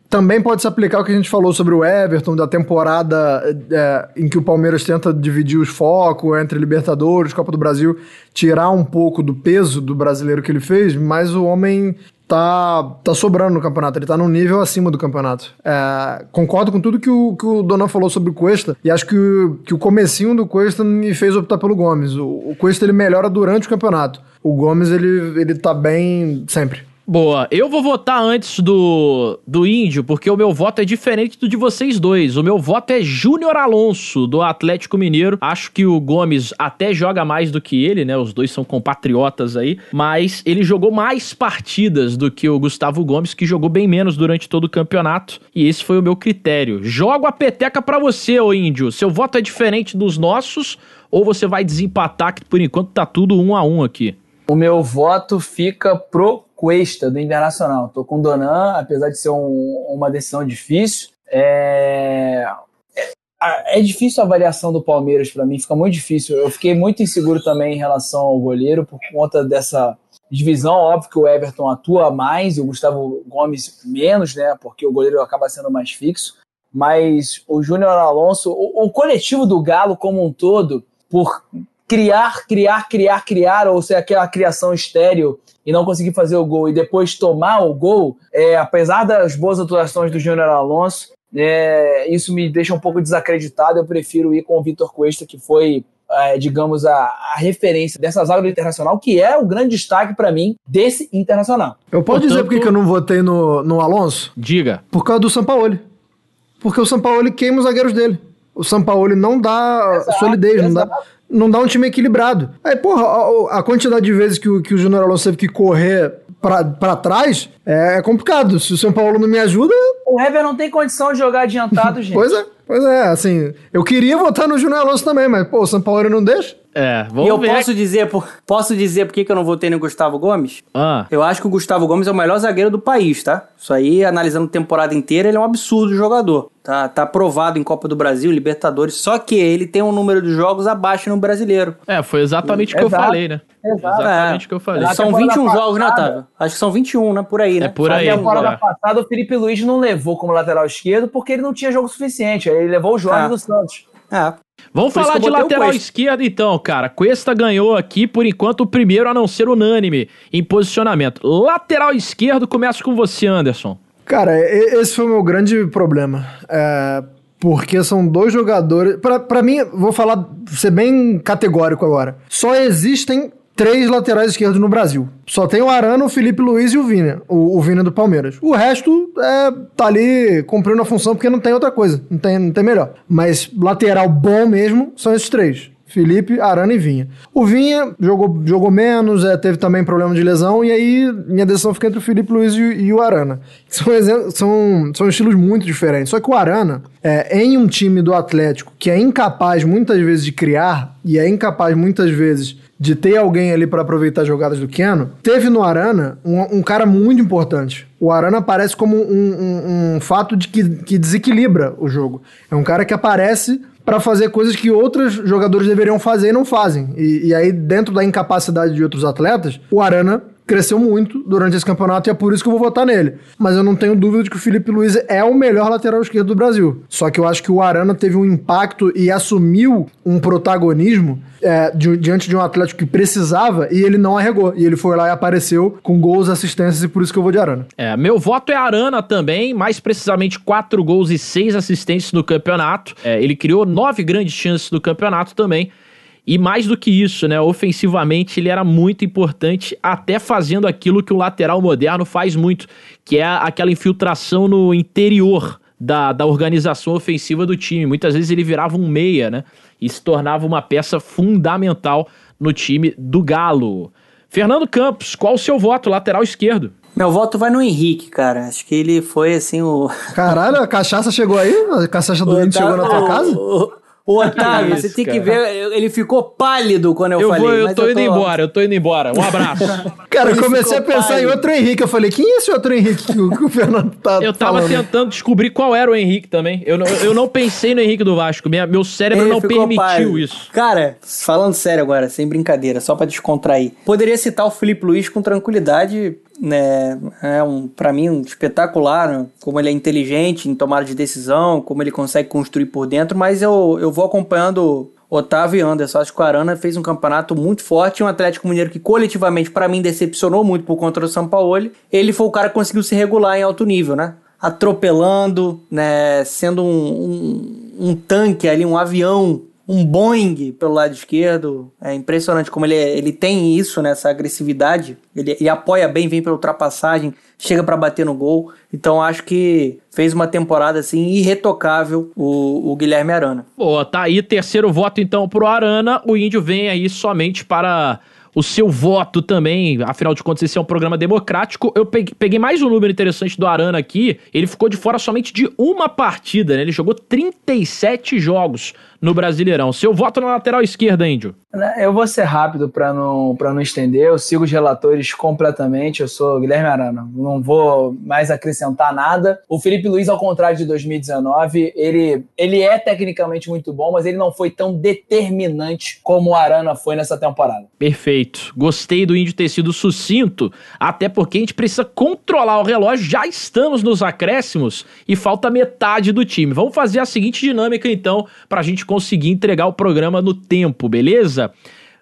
Também pode se aplicar o que a gente falou sobre o Everton, da temporada é, em que o Palmeiras tenta dividir os focos entre Libertadores, Copa do Brasil, tirar um pouco do peso do brasileiro que ele fez, mas o homem tá, tá sobrando no campeonato, ele tá num nível acima do campeonato. É, concordo com tudo que o, que o Dona falou sobre o Cuesta, e acho que o, que o comecinho do Cuesta me fez optar pelo Gomes. O, o Cuesta ele melhora durante o campeonato. O Gomes ele, ele tá bem sempre. Boa, eu vou votar antes do, do Índio, porque o meu voto é diferente do de vocês dois. O meu voto é Júnior Alonso, do Atlético Mineiro. Acho que o Gomes até joga mais do que ele, né? Os dois são compatriotas aí. Mas ele jogou mais partidas do que o Gustavo Gomes, que jogou bem menos durante todo o campeonato. E esse foi o meu critério. Jogo a peteca pra você, ô Índio. Seu voto é diferente dos nossos ou você vai desempatar, que por enquanto tá tudo um a um aqui? O meu voto fica pro Cuesta, do Internacional. Tô com o Donan, apesar de ser um- uma decisão difícil. É... é- é difícil a avaliação do Palmeiras para mim, fica muito difícil. Eu fiquei muito inseguro também em relação ao goleiro por conta dessa divisão. Óbvio que o Everton atua mais e o Gustavo Gomes menos, né? Porque o goleiro acaba sendo mais fixo. Mas o Júnior Alonso, o, o coletivo do Galo como um todo, por criar, criar, criar, criar, ou ser aquela criação estéreo e não conseguir fazer o gol e depois tomar o gol, é, apesar das boas atuações do Júnior Alonso, é, isso me deixa um pouco desacreditado. Eu prefiro ir com o Vitor Cuesta, que foi, é, digamos, a, a referência dessa zaga do Internacional, que é o grande destaque para mim desse Internacional. Eu posso Portanto- dizer por que eu não votei no, no Alonso? Diga. Por causa do Sampaoli. Porque o Sampaoli queima os zagueiros dele. O Sampaoli não dá solidez, não dá, não dá um time equilibrado. Aí, porra, a, a quantidade de vezes que o, que o Júnior Alonso teve que correr pra trás é, complicado. Se o São Paulo não me ajuda, O Hever não tem condição de jogar adiantado, gente. pois é. Pois é, assim, eu queria votar no Júnior Alonso também, mas, pô, o São Paulo não deixa. É, vamos E eu ver. posso dizer, por, posso dizer por que que eu não votei no Gustavo Gomes? Ah, Eu acho que o Gustavo Gomes é o melhor zagueiro do país, tá? Isso aí, analisando a temporada inteira, ele é um absurdo jogador. Tá, tá aprovado em Copa do Brasil, Libertadores, só que ele tem um número de jogos abaixo no brasileiro. é, foi exatamente o que eu Exato. falei, né? Exato. Exatamente o que eu falei. Na São temporada 21 jogos, né, passada- Otávio? Acho que são 21, né? Por aí, né? É por Só aí, Na 21 temporada é. passada, o Felipe Luiz não levou como lateral esquerdo porque ele não tinha jogo suficiente. Aí ele levou o Jorge Ah. do Santos. É. Vamos Por falar de lateral esquerdo então, cara. Cuesta ganhou aqui, por enquanto, o primeiro a não ser unânime em posicionamento. Lateral esquerdo, começa com você, Anderson. Cara, esse foi o meu grande problema. É, porque são dois jogadores. Pra, pra mim, vou falar, ser bem categórico agora. Só existem três laterais esquerdos no Brasil. Só tem o Arana, o Felipe Luiz e o Vina. O, o Vina do Palmeiras. O resto é, tá ali cumprindo a função porque não tem outra coisa. Não tem, não tem melhor. Mas lateral bom mesmo são esses três. Felipe, Arana e Vinha. O Vinha jogou, jogou menos, é, teve também problema de lesão, e aí minha decisão fica entre o Felipe Luiz e, e o Arana. São, são, são estilos muito diferentes. Só que o Arana, é, em um time do Atlético que é incapaz muitas vezes de criar, e é incapaz muitas vezes de ter alguém ali para aproveitar as jogadas do Keno, teve no Arana um, um cara muito importante. O Arana aparece como um, um- um fato de que, que desequilibra o jogo. É um cara que aparece para fazer coisas que outros jogadores deveriam fazer e não fazem. E, e aí, dentro da incapacidade de outros atletas, o Arana cresceu muito durante esse campeonato e é por isso que eu vou votar nele. Mas eu não tenho dúvida de que o Felipe Luiz é o melhor lateral esquerdo do Brasil. Só que eu acho que o Arana teve um impacto e assumiu um protagonismo é, di- diante de um Atlético que precisava e ele não arregou. E ele foi lá e apareceu com gols, assistências e por isso que eu vou de Arana. É, meu voto é Arana também, mais precisamente quatro gols e seis assistências no campeonato. É, ele criou nove grandes chances no campeonato também. E mais do que isso, né? Ofensivamente, ele era muito importante, até fazendo aquilo que o lateral moderno faz muito, que é aquela infiltração no interior da, da organização ofensiva do time. Muitas vezes ele virava um meia, né? E se tornava uma peça fundamental no time do Galo. Fernando Campos, qual o seu voto? Lateral esquerdo. Meu voto vai no Henrique, cara. Acho que ele foi assim o. Caralho, a cachaça chegou aí? A cachaça do índio chegou na tua casa? O, o Otávio, Que você isso, tem que cara. ver. Ele ficou pálido quando eu, Eu, falei. vou, eu mas tô indo tô- embora, eu tô indo embora. Um abraço. Cara, eu Ele comecei a pensar em pálido. outro Henrique. Eu falei, quem é esse outro Henrique que o, que o Fernando tá Eu tava falando? tentando descobrir qual era o Henrique também. Eu não, eu não pensei no Henrique do Vasco. Minha, meu cérebro Ele não permitiu pálido. isso. Cara, falando sério agora, sem brincadeira, só pra descontrair. Poderia citar o Felipe Luiz com tranquilidade né, é um, para mim um espetacular, como ele é inteligente em tomada de decisão, como ele consegue construir por dentro, mas eu, eu vou acompanhando Otávio e Anderson. Acho que o Arana fez um campeonato muito forte, um Atlético Mineiro que coletivamente para mim decepcionou muito por conta do São Paulo. Ele foi o cara que conseguiu se regular em alto nível, né? Atropelando, né, sendo um, um, um tanque ali, um avião um Boeing pelo lado esquerdo. É impressionante como ele, é, ele tem isso, né, essa agressividade. Ele, ele apoia bem, vem pela ultrapassagem, chega para bater no gol. Então acho que fez uma temporada assim irretocável o, o Guilherme Arana. Pô, tá aí terceiro voto então pro Arana. O Índio vem aí somente para o seu voto também. Afinal de contas, esse é um programa democrático. Eu peguei mais um número interessante do Arana aqui. Ele ficou de fora somente de uma partida, né? Ele jogou 37 jogos no Brasileirão. Seu voto na lateral esquerda, Índio? Né, eu vou ser rápido para não, não estender. Eu sigo os relatores completamente. Eu sou Guilherme Arana. Não vou mais acrescentar nada. O Felipe Luiz, ao contrário de 2019, ele, ele é tecnicamente muito bom, mas ele não foi tão determinante como o Arana foi nessa temporada. Perfeito. Gostei do Índio ter sido sucinto, até porque a gente precisa controlar o relógio. Já estamos nos acréscimos e falta metade do time. Vamos fazer a seguinte dinâmica então, para a gente conseguir entregar o programa no tempo, beleza?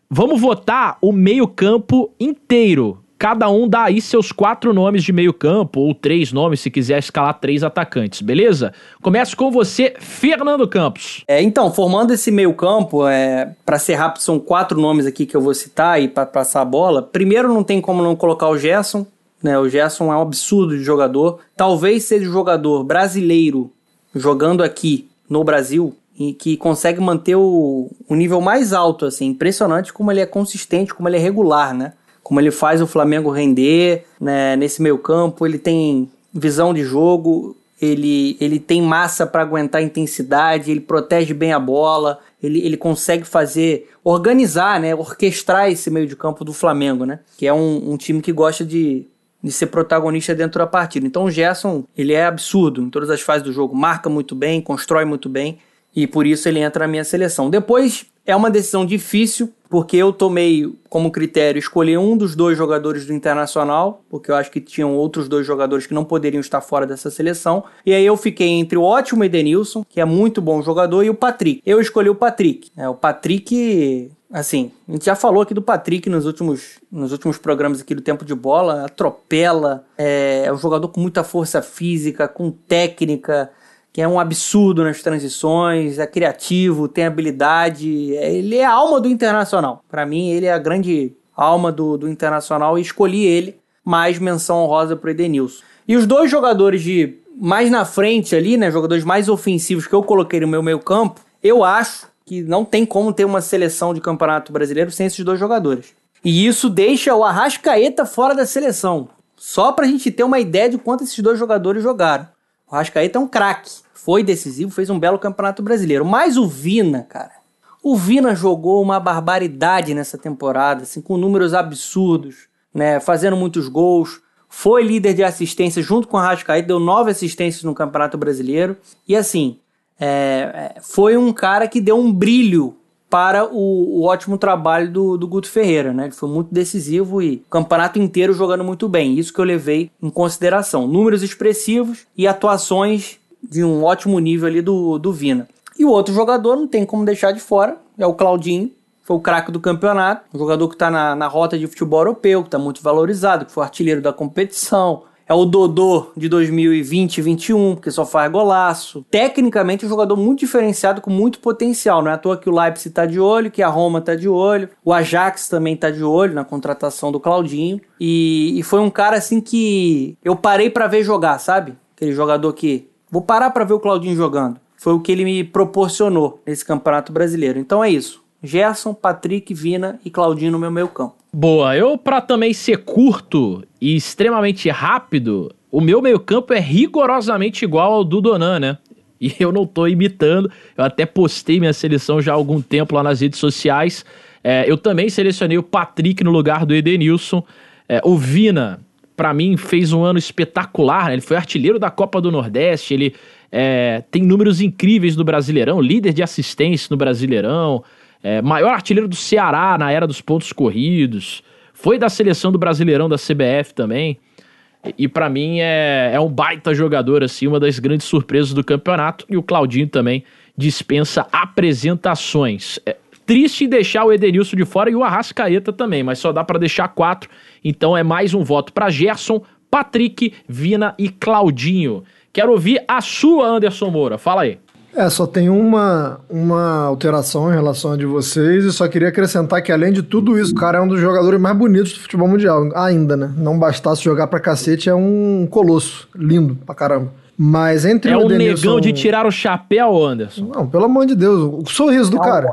Vamos votar o meio-campo inteiro. Cada um dá aí seus quatro nomes de meio-campo, ou três nomes, se quiser escalar três atacantes, beleza? Começo com você, Fernando Campos. É, então, formando esse meio-campo, é, para ser rápido, são quatro nomes aqui que eu vou citar e para passar a bola. Primeiro, não tem como não colocar o Gerson, né? O Gerson é um absurdo de jogador. Talvez seja o jogador brasileiro jogando aqui no Brasil e que consegue manter o, o nível mais alto, assim, impressionante como ele é consistente, como ele é regular, né? Como ele faz o Flamengo render, né? Nesse meio campo, ele tem visão de jogo, ele, ele tem massa para aguentar intensidade, ele protege bem a bola, ele, ele consegue fazer, organizar, né? Orquestrar esse meio de campo do Flamengo, né? Que é um, um time que gosta de, de ser protagonista dentro da partida. Então o Gerson, ele é absurdo em todas as fases do jogo, marca muito bem, constrói muito bem e por isso ele entra na minha seleção. Depois é uma decisão difícil, porque eu tomei como critério escolher um dos dois jogadores do Internacional, porque eu acho que tinham outros dois jogadores que não poderiam estar fora dessa seleção. E aí eu fiquei entre o ótimo Edenilson, que é muito bom jogador, e o Patrick. Eu escolhi o Patrick. É, o Patrick, assim, a gente já falou aqui do Patrick nos últimos, nos últimos programas aqui do Tempo de Bola, atropela, é, é um jogador com muita força física, com técnica, que é um absurdo nas transições, é criativo, tem habilidade, é, ele é a alma do Internacional. Para mim, ele é a grande alma do, do Internacional e escolhi ele, mais menção honrosa para o Edenilson. E os dois jogadores de mais na frente ali, né, jogadores mais ofensivos que eu coloquei no meu meio campo, eu acho que não tem como ter uma seleção de campeonato brasileiro sem esses dois jogadores. E isso deixa o Arrascaeta fora da seleção. Só para a gente ter uma ideia de quanto esses dois jogadores jogaram. O Arrascaeta é um craque foi decisivo, fez um belo campeonato brasileiro. Mas o Vina, cara, o Vina jogou uma barbaridade nessa temporada, assim, com números absurdos, né? Fazendo muitos gols. Foi líder de assistência junto com o Rascaeta, deu nove assistências no Campeonato Brasileiro. E assim, é, é, foi um cara que deu um brilho para o, o ótimo trabalho do, do, Guto Ferreira, né? Ele foi muito decisivo e o campeonato inteiro jogando muito bem. Isso que eu levei em consideração. Números expressivos e atuações de um ótimo nível ali do, do Vina. E o outro jogador não tem como deixar de fora, é o Claudinho, foi o craque do campeonato, um jogador que está na, na rota de futebol europeu, que está muito valorizado, que foi artilheiro da competição. É o Dodô de 2020 e 2021, porque só faz golaço. Tecnicamente, é um jogador muito diferenciado, com muito potencial. Não é à toa que o Leipzig está de olho, que a Roma está de olho. O Ajax também está de olho na contratação do Claudinho. E, e foi um cara assim que eu parei para ver jogar, sabe? Aquele jogador que Vou parar para ver o Claudinho jogando. Foi o que ele me proporcionou nesse Campeonato Brasileiro. Então é isso. Gerson, Patrick, Vina e Claudinho no meu meio campo. Boa, eu para também ser curto e extremamente rápido, o meu meio campo é rigorosamente igual ao do Donan, né? E eu não tô imitando, eu até postei minha seleção já há algum tempo lá nas redes sociais. É, eu também selecionei o Patrick no lugar do Edenilson. É, o Vina, para mim, fez um ano espetacular. Né? Ele foi artilheiro da Copa do Nordeste, ele é, tem números incríveis no Brasileirão, líder de assistência no Brasileirão, é, maior artilheiro do Ceará na era dos pontos corridos. foi da seleção do Brasileirão da CBF também. E, para mim é, é um baita jogador, assim, uma das grandes surpresas do campeonato. E o Claudinho também dispensa apresentações. É triste deixar o Edenilson de fora e o Arrascaeta também, mas só dá para deixar quatro. Então é mais um voto para Gerson, Patrick, Vina e Claudinho. Quero ouvir a sua, Anderson Moura. Fala aí. É, só tem uma, uma alteração em relação a de vocês e só queria acrescentar que além de tudo isso, o cara é um dos jogadores mais bonitos do futebol mundial, ainda, né? Não bastasse jogar pra cacete, é um colosso, lindo pra caramba. Mas entre É o um Edenilson- negão de tirar o chapéu, Anderson. Não, pelo amor de Deus, o sorriso do cara.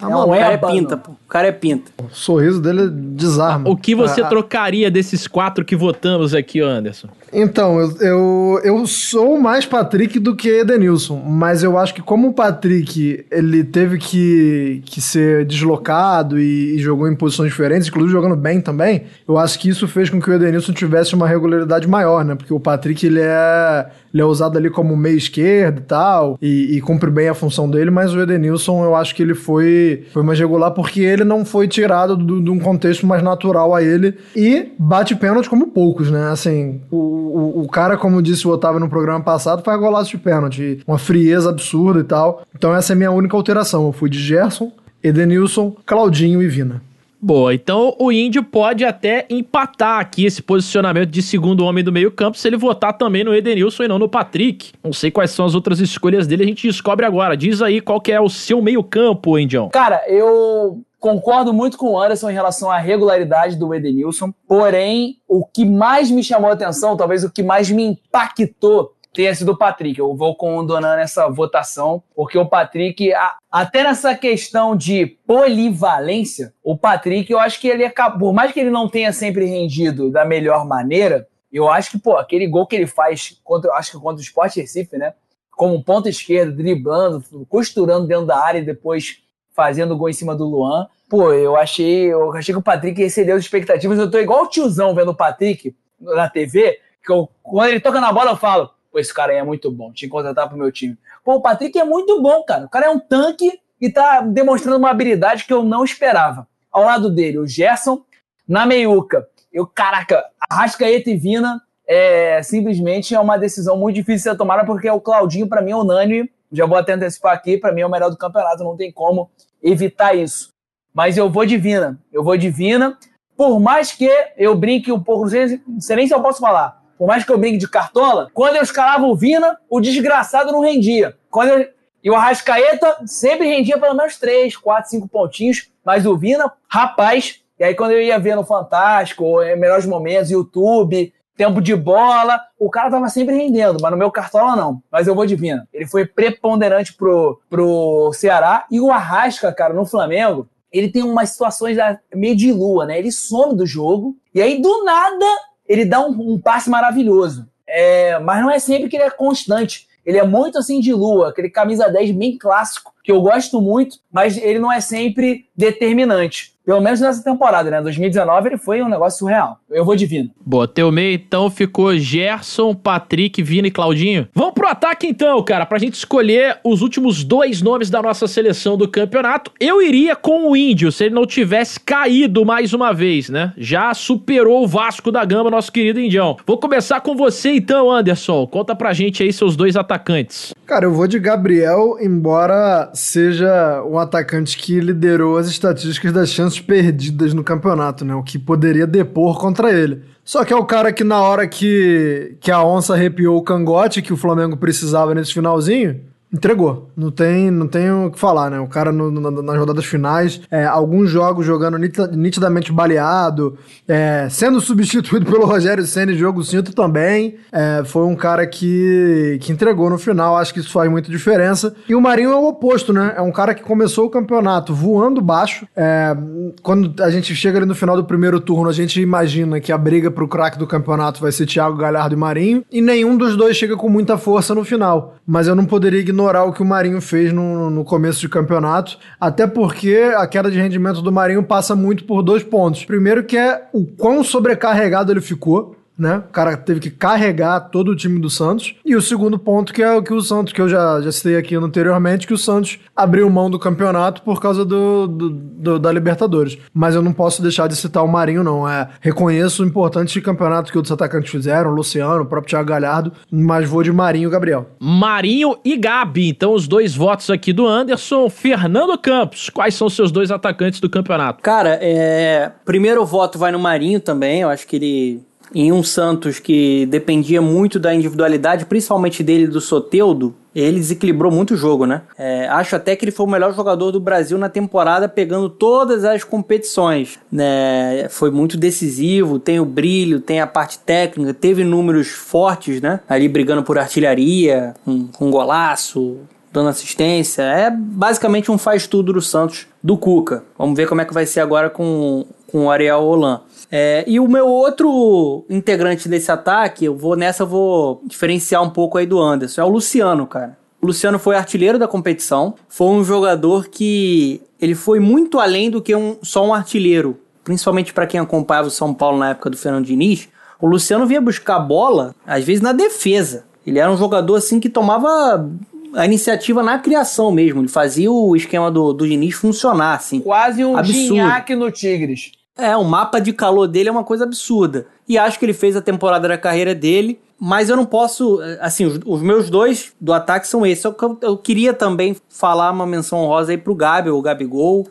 Não O cara é pinta, pô. O cara é pinta. O sorriso dele desarma. O que você Ah, trocaria desses quatro que votamos aqui, Anderson? Então, eu, eu, eu sou mais Patrick do que Edenilson, mas eu acho que como o Patrick ele teve que, que ser deslocado e, e jogou em posições diferentes, inclusive jogando bem também, eu acho que isso fez com que o Edenilson tivesse uma regularidade maior, né? Porque o Patrick ele é, ele é usado ali como meio esquerdo e tal, e, e cumpre bem a função dele, mas o Edenilson eu acho que ele foi, foi mais regular porque ele não foi tirado do- de um contexto mais natural a ele e bate pênalti como poucos, né? Assim, o, o, o cara, como disse o Otávio no programa passado, faz golaço de pênalti, uma frieza absurda e tal. Então essa é a minha única alteração. Eu fui de Gerson, Edenilson, Claudinho e Vina. Boa, então o Índio pode até empatar aqui esse posicionamento de segundo homem do meio-campo se ele votar também no Edenilson e não no Patrick. Não sei quais são as outras escolhas dele, a gente descobre agora. Diz aí qual que é o seu meio-campo, Indião. Cara, eu concordo muito com o Anderson em relação à regularidade do Edenilson, porém, o que mais me chamou a atenção, talvez o que mais me impactou, tenha sido o Patrick. Eu vou Donan nessa votação, porque o Patrick, até nessa questão de polivalência, o Patrick, eu acho que ele acabou, por mais que ele não tenha sempre rendido da melhor maneira, eu acho que, pô, aquele gol que ele faz contra, acho que contra o Sport Recife, né? Como ponto esquerdo, driblando, costurando dentro da área e depois fazendo gol em cima do Luan. Pô, eu achei, eu achei que o Patrick excedeu as expectativas. Eu tô igual o tiozão vendo o Patrick na TV, que eu- quando ele toca na bola eu falo, pô, esse cara aí é muito bom, tinha que contratar pro meu time. Pô, o Patrick é muito bom, cara. O cara é um tanque e tá demonstrando uma habilidade que eu não esperava. Ao lado dele, o Gerson, na meiuca. Eu, caraca, Arrascaeta e Vina é simplesmente é uma decisão muito difícil de ser tomada, porque o Claudinho, pra mim, é unânime. Já vou até antecipar aqui, pra mim é o melhor do campeonato, não tem como evitar isso. Mas eu vou de Vina. Eu vou de Vina. Por mais que eu brinque um pouco, não sei, não sei nem se eu posso falar. Por mais que eu brinque de cartola, quando eu escalava o Vina, o desgraçado não rendia. Quando eu- e o Arrascaeta sempre rendia pelo menos 3, 4, 5 pontinhos. Mas o Vina, rapaz, e aí quando eu ia ver no Fantástico, ou em Melhores Momentos, YouTube, tempo de bola, o cara tava sempre rendendo, mas no meu cartola não. Mas eu vou de Vina. Ele foi preponderante pro, pro Ceará. E o Arrasca, cara, no Flamengo, ele tem umas situações da- meio de lua, né? Ele some do jogo, e aí do nada ele dá um, um passe maravilhoso. É, mas não é sempre que ele é constante. Ele é muito assim de lua, aquele camisa 10 bem clássico, que eu gosto muito, mas ele não é sempre determinante. Pelo menos nessa temporada, né? 2019 ele foi um negócio surreal. Eu vou de Vina. Boa, teu meio então ficou Gerson, Patrick, Vina e Claudinho. Vamos pro ataque então, cara, pra gente escolher os últimos dois nomes da nossa seleção do campeonato. Eu iria com o Índio, se ele não tivesse caído mais uma vez, né? Já superou o Vasco da Gama, nosso querido Indião. Vou começar com você então, Anderson. Conta pra gente aí seus dois atacantes. Cara, eu vou de Gabriel, embora seja um atacante que liderou as estatísticas das chances perdidas no campeonato, né? O que poderia depor contra ele. Só que é o cara que na hora que, que a onça arrepiou o cangote que o Flamengo precisava nesse finalzinho, entregou. Não tem, não tem o que falar, né? O cara no- no- nas rodadas finais, é, alguns jogos jogando nitida- nitidamente baleado, é, sendo substituído pelo Rogério Senna em jogo cinto também. É, foi um cara que, que entregou no final, acho que isso faz muita diferença. E o Marinho é o oposto, né? É um cara que começou o campeonato voando baixo. É, quando a gente chega ali no final do primeiro turno, a gente imagina que a briga pro craque do campeonato vai ser Thiago Galhardo e Marinho, e nenhum dos dois chega com muita força no final. Mas eu não poderia ignorar o que o Marinho fez no, no começo de campeonato, até porque a queda de rendimento do Marinho passa muito por dois pontos. Primeiro que é o quão sobrecarregado ele ficou, né? O cara teve que carregar todo o time do Santos. E o segundo ponto, que é o que o Santos, que eu já, já citei aqui anteriormente, que o Santos abriu mão do campeonato por causa do, do- do- da Libertadores. Mas eu não posso deixar de citar o Marinho, não. É, reconheço o importante campeonato que outros atacantes fizeram, o Luciano, o próprio Thiago Galhardo, mas vou de Marinho e Gabriel. Marinho e Gabi. Então, os dois votos aqui do Anderson. Fernando Campos, quais são os seus dois atacantes do campeonato? Cara, é... primeiro voto vai no Marinho também. Eu acho que ele, em um Santos que dependia muito da individualidade, principalmente dele do Soteudo, ele desequilibrou muito o jogo, né? É, acho até que ele foi o melhor jogador do Brasil na temporada, pegando todas as competições. Né? Foi muito decisivo, tem o brilho, tem a parte técnica, teve números fortes, né? Ali brigando por artilharia, com, com golaço, dando assistência. É basicamente um faz-tudo do Santos do Cuca. Vamos ver como é que vai ser agora com, com o Ariel Holan. É, e o meu outro integrante desse ataque, eu vou nessa eu vou diferenciar um pouco aí do Anderson, é o Luciano, cara. O Luciano foi artilheiro da competição, foi um jogador que ele foi muito além do que um, só um artilheiro, principalmente para quem acompanhava o São Paulo na época do Fernando Diniz. O Luciano vinha buscar a bola, às vezes na defesa. Ele era um jogador assim que tomava a iniciativa na criação mesmo. Ele fazia o esquema do, do Diniz funcionar, assim. Quase um Absurdo. Gignac no Tigres. É, o mapa de calor dele é uma coisa absurda. E acho que ele fez a temporada da carreira dele. Mas eu não posso. Assim, os, os meus dois do ataque são esses. Que eu, eu queria também falar uma menção honrosa aí pro Gabi, o Gabigol.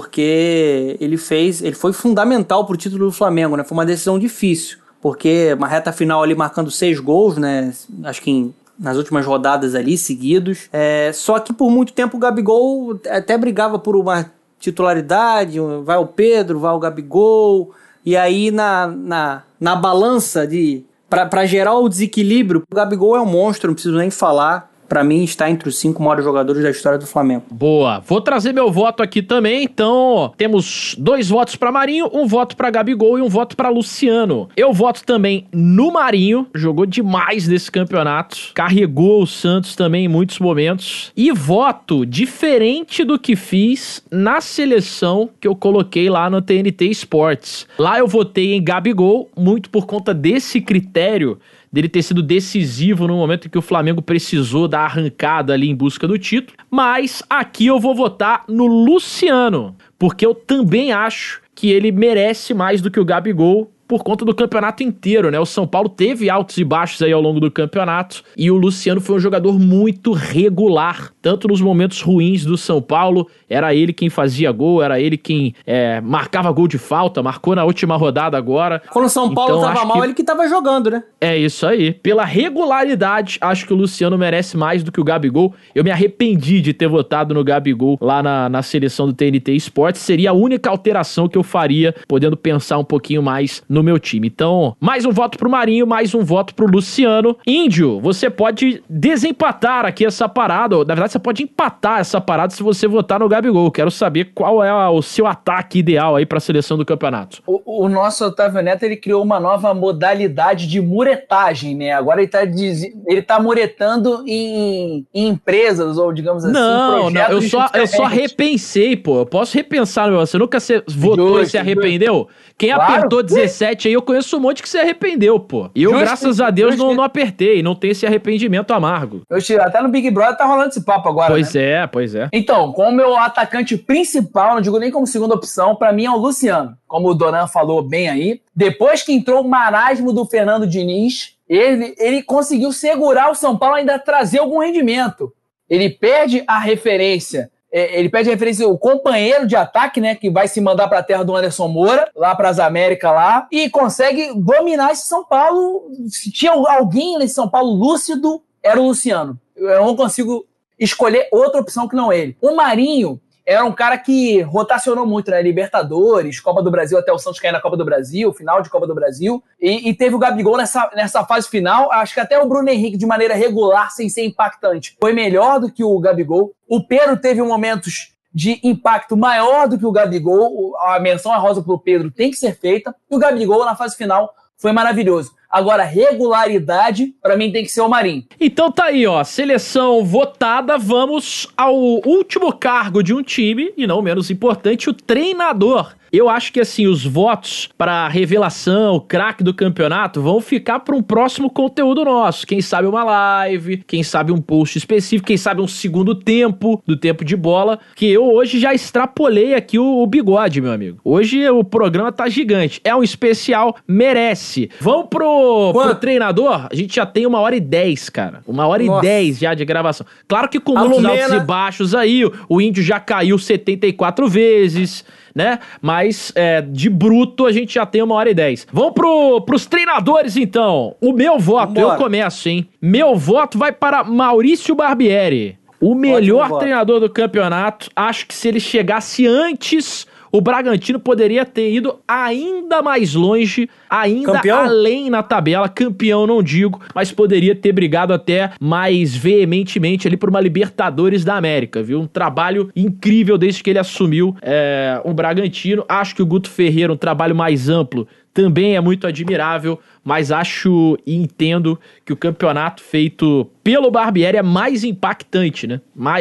Porque ele fez. Ele foi fundamental pro título do Flamengo, né? Foi uma decisão difícil. Porque uma reta final ali marcando seis gols, né? Acho que em- nas últimas rodadas ali, seguidos. É, só que por muito tempo o Gabigol até brigava por uma titularidade. Vai o Pedro, vai o Gabigol. E aí na, na, na balança de. Pra gerar o desequilíbrio, o Gabigol é um monstro, não preciso nem falar. Pra mim, está entre os cinco maiores jogadores da história do Flamengo. Boa. Vou trazer meu voto aqui também. Então, temos dois votos pra Marinho, um voto pra Gabigol e um voto pra Luciano. Eu voto também no Marinho, jogou demais nesse campeonato, carregou o Santos também em muitos momentos. E voto diferente do que fiz na seleção que eu coloquei lá no TNT Sports. Lá eu votei em Gabigol, muito por conta desse critério dele ter sido decisivo no momento em que o Flamengo precisou da arrancada ali em busca do título. Mas aqui eu vou votar no Luciano, porque eu também acho que ele merece mais do que o Gabigol por conta do campeonato inteiro, né? O São Paulo teve altos e baixos aí ao longo do campeonato e o Luciano foi um jogador muito regular, tanto nos momentos ruins do São Paulo, era ele quem fazia gol, era ele quem é, marcava gol de falta, marcou na última rodada agora. Quando o São Paulo Então, tava mal, que- ele que tava jogando, né? É isso aí. Pela regularidade, acho que o Luciano merece mais do que o Gabigol. Eu me arrependi de ter votado no Gabigol lá na, na seleção do TNT Esportes. Seria a única alteração que eu faria, podendo pensar um pouquinho mais no meu time. Então, mais um voto pro Marinho, mais um voto pro Luciano. Índio, você pode desempatar aqui essa parada. ou, Na verdade, você pode empatar essa parada se você votar no Gabigol. Quero saber qual é o seu ataque ideal aí pra seleção do campeonato. O, o nosso Otávio Neto ele criou uma nova modalidade de muretagem, né? Agora ele tá, diz- ele tá muretando em, em empresas, ou digamos assim, Não, não, eu só, eu só repensei, pô. Eu posso repensar no meu. Você nunca se votou e Justo, se arrependeu? Quem Claro. apertou 17 aí, eu conheço um monte que se arrependeu, pô. E eu, Justo, graças a Deus, não, não apertei. Não tenho esse arrependimento amargo. Eu tiro, até no Big Brother tá rolando esse papo agora, Pois né? é, pois é. Então, como meu atacante principal, não digo nem como segunda opção, pra mim é o Luciano. Como o Donan falou bem aí. Depois que entrou o marasmo do Fernando Diniz, ele, ele conseguiu segurar o São Paulo e ainda trazer algum rendimento. Ele perde a referência. É, Ele perde a referência, o companheiro de ataque, né? Que vai se mandar pra terra do Anderson Moura, lá pras Américas lá, e consegue dominar esse São Paulo. Se tinha alguém nesse São Paulo lúcido, era o Luciano. Eu não consigo escolher outra opção que não ele. O Marinho era um cara que rotacionou muito, né? Libertadores, Copa do Brasil, até o Santos cair na Copa do Brasil, final de Copa do Brasil. E, e teve o Gabigol nessa, nessa fase final. Acho que até o Bruno Henrique, de maneira regular, sem ser impactante, foi melhor do que o Gabigol. O Pedro teve momentos de impacto maior do que o Gabigol. A menção a rosa pro Pedro tem que ser feita. E o Gabigol, na fase final, foi maravilhoso. Agora, regularidade, pra mim, tem que ser o Marinho. Então tá aí, ó. Seleção votada. Vamos ao último cargo de um time, e não menos importante, o treinador. Eu acho que assim, os votos para revelação, craque do campeonato, vão ficar para um próximo conteúdo nosso. Quem sabe uma live, quem sabe um post específico, quem sabe um segundo tempo do tempo de bola, que eu hoje já extrapolei aqui o, o bigode, meu amigo. Hoje o programa tá gigante. É um especial, merece. Vamos pro, pro treinador? A gente já tem uma hora e dez, cara. Uma hora Nossa. e dez já de gravação. Claro que com A muitos Lumena- altos e baixos aí, o, o índio já caiu 74 vezes, né? Mas é, de bruto a gente já tem uma hora e dez. Vamos pro, pros treinadores então. O meu voto, Vambora. eu começo, hein? Meu voto vai para Maurício Barbieri. O melhor voto. treinador do campeonato. Acho que se ele chegasse antes, o Bragantino poderia ter ido ainda mais longe, ainda Campeão? além na tabela. Campeão, não digo, mas poderia ter brigado até mais veementemente ali por uma Libertadores da América, viu? Um trabalho incrível desde que ele assumiu é, o Bragantino. Acho que o Guto Ferreira, um trabalho mais amplo, também é muito admirável, mas acho e entendo que o campeonato feito pelo Barbieri é mais impactante, né?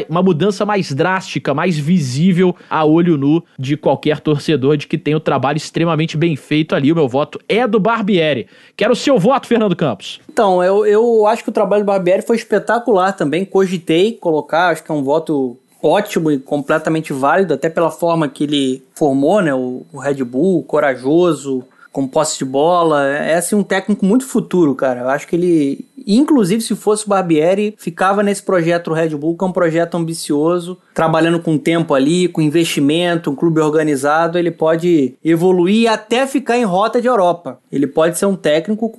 Uma mudança mais drástica, mais visível a olho nu de qualquer torcedor de que tem o trabalho extremamente bem feito ali. O meu voto é do Barbieri. Quero o seu voto, Fernando Campos. Então, eu, eu acho que o trabalho do Barbieri foi espetacular também. Cogitei colocar, acho que é um voto ótimo e completamente válido, até pela forma que ele formou, né? O, o Red Bull, corajoso, com posse de bola. É assim, um técnico muito futuro, cara. Eu acho que ele, inclusive se fosse o Barbieri, ficava nesse projeto Red Bull, que é um projeto ambicioso, trabalhando com tempo ali, com investimento, um clube organizado, ele pode evoluir até ficar em rota de Europa. Ele pode ser um técnico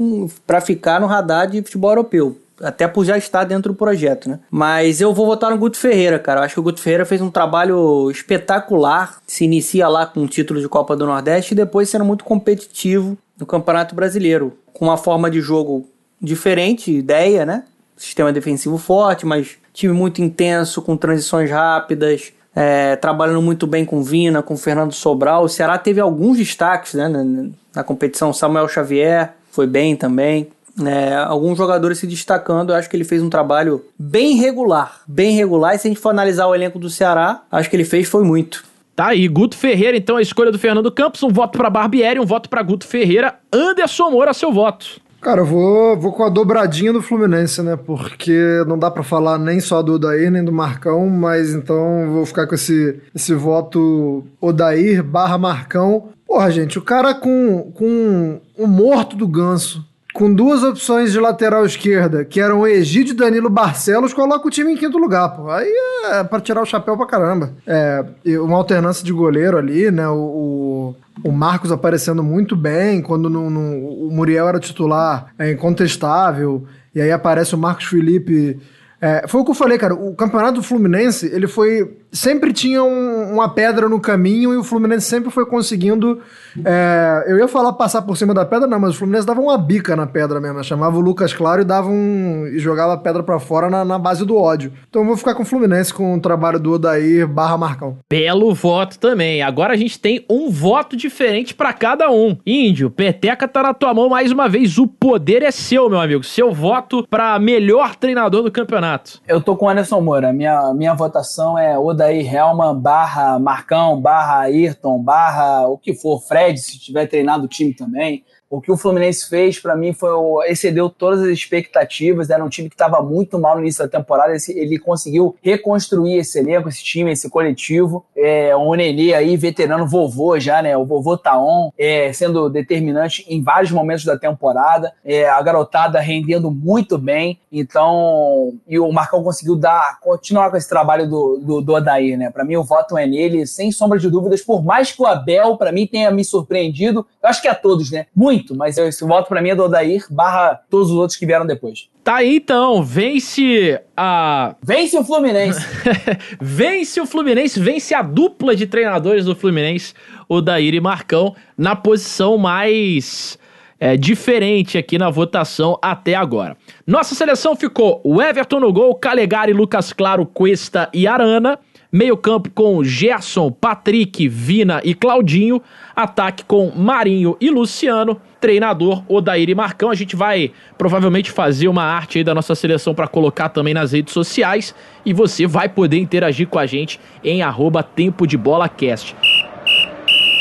para ficar no radar de futebol europeu. Até por já estar dentro do projeto, né? Mas eu vou votar no Guto Ferreira, cara. Eu acho que o Guto Ferreira fez um trabalho espetacular. Se inicia lá com o título de Copa do Nordeste e depois sendo muito competitivo no Campeonato Brasileiro. Com uma forma de jogo diferente, ideia, né? Sistema defensivo forte, mas time muito intenso, com transições rápidas. é, trabalhando muito bem com Vina, com Fernando Sobral. O Ceará teve alguns destaques né, na, na competição. Samuel Xavier foi bem também é, alguns jogadores se destacando. Eu acho que ele fez um trabalho bem regular. Bem regular. E se a gente for analisar o elenco do Ceará, acho que ele fez foi muito. Tá aí, Guto Ferreira, então a escolha do Fernando Campos, um voto pra Barbieri, um voto pra Guto Ferreira. Anderson Moura, seu voto. Cara, eu vou, vou com a dobradinha do Fluminense, né? Porque não dá pra falar nem só do Odair, nem do Marcão, mas então vou ficar com esse, esse voto Odair barra Marcão. Porra, gente, o cara com, com o morto do ganso, com duas opções de lateral esquerda, que eram Egídio e Danilo Barcelos, coloca o time em quinto lugar, pô. Aí é pra tirar o chapéu pra caramba. É, uma alternância de goleiro ali, né? O, o, o Marcos aparecendo muito bem, quando no, no- o Muriel era titular, é incontestável. E aí aparece o Marcos Felipe. É, foi o que eu falei, cara. O campeonato do Fluminense, ele foi. Sempre tinha um- uma pedra no caminho e o Fluminense sempre foi conseguindo. é, eu ia falar passar por cima da pedra, não, mas o Fluminense dava uma bica na pedra mesmo. né? Chamava o Lucas Claro e dava um. e jogava a pedra pra fora na, na base do ódio. Então eu vou ficar com o Fluminense com o trabalho do Odair barra Marcão. Belo voto também. Agora a gente tem um voto diferente pra cada um. Índio, Peteca tá na tua mão mais uma vez. O poder é seu, meu amigo. Seu voto pra melhor treinador do campeonato. Eu tô com o Anderson Moura. Minha, minha votação é Odair Helman barra Marcão, barra Ayrton, barra o que for, Fred, se tiver treinado o time também. O que o Fluminense fez, pra mim, foi excedeu todas as expectativas. Era um time que estava muito mal no início da temporada. Ele conseguiu reconstruir esse elenco, esse time, esse coletivo. É, o Nenê aí, veterano vovô já, né? O vovô Taon, é, sendo determinante em vários momentos da temporada. É, a garotada rendendo muito bem. Então, e o Marcão conseguiu dar, continuar com esse trabalho do, do, do né? Pra mim, o voto é nele, sem sombra de dúvidas. Por mais que o Abel, pra mim, tenha me surpreendido, eu acho que a todos, né? Muito, mas esse voto pra mim é do Odair, barra todos os outros que vieram depois. Tá aí então, vence a. Vence o Fluminense! vence o Fluminense, vence a dupla de treinadores do Fluminense, o Daír e Marcão, na posição mais é, diferente aqui na votação até agora. Nossa seleção ficou o Everton no gol, Calegari, Lucas Claro, Cuesta e Arana. Meio campo com Gerson, Patrick, Vina e Claudinho. Ataque com Marinho e Luciano. Treinador Odair e Marcão. A gente vai provavelmente fazer uma arte aí da nossa seleção para colocar também nas redes sociais. E você vai poder interagir com a gente em arroba Tempo de Bola Cast.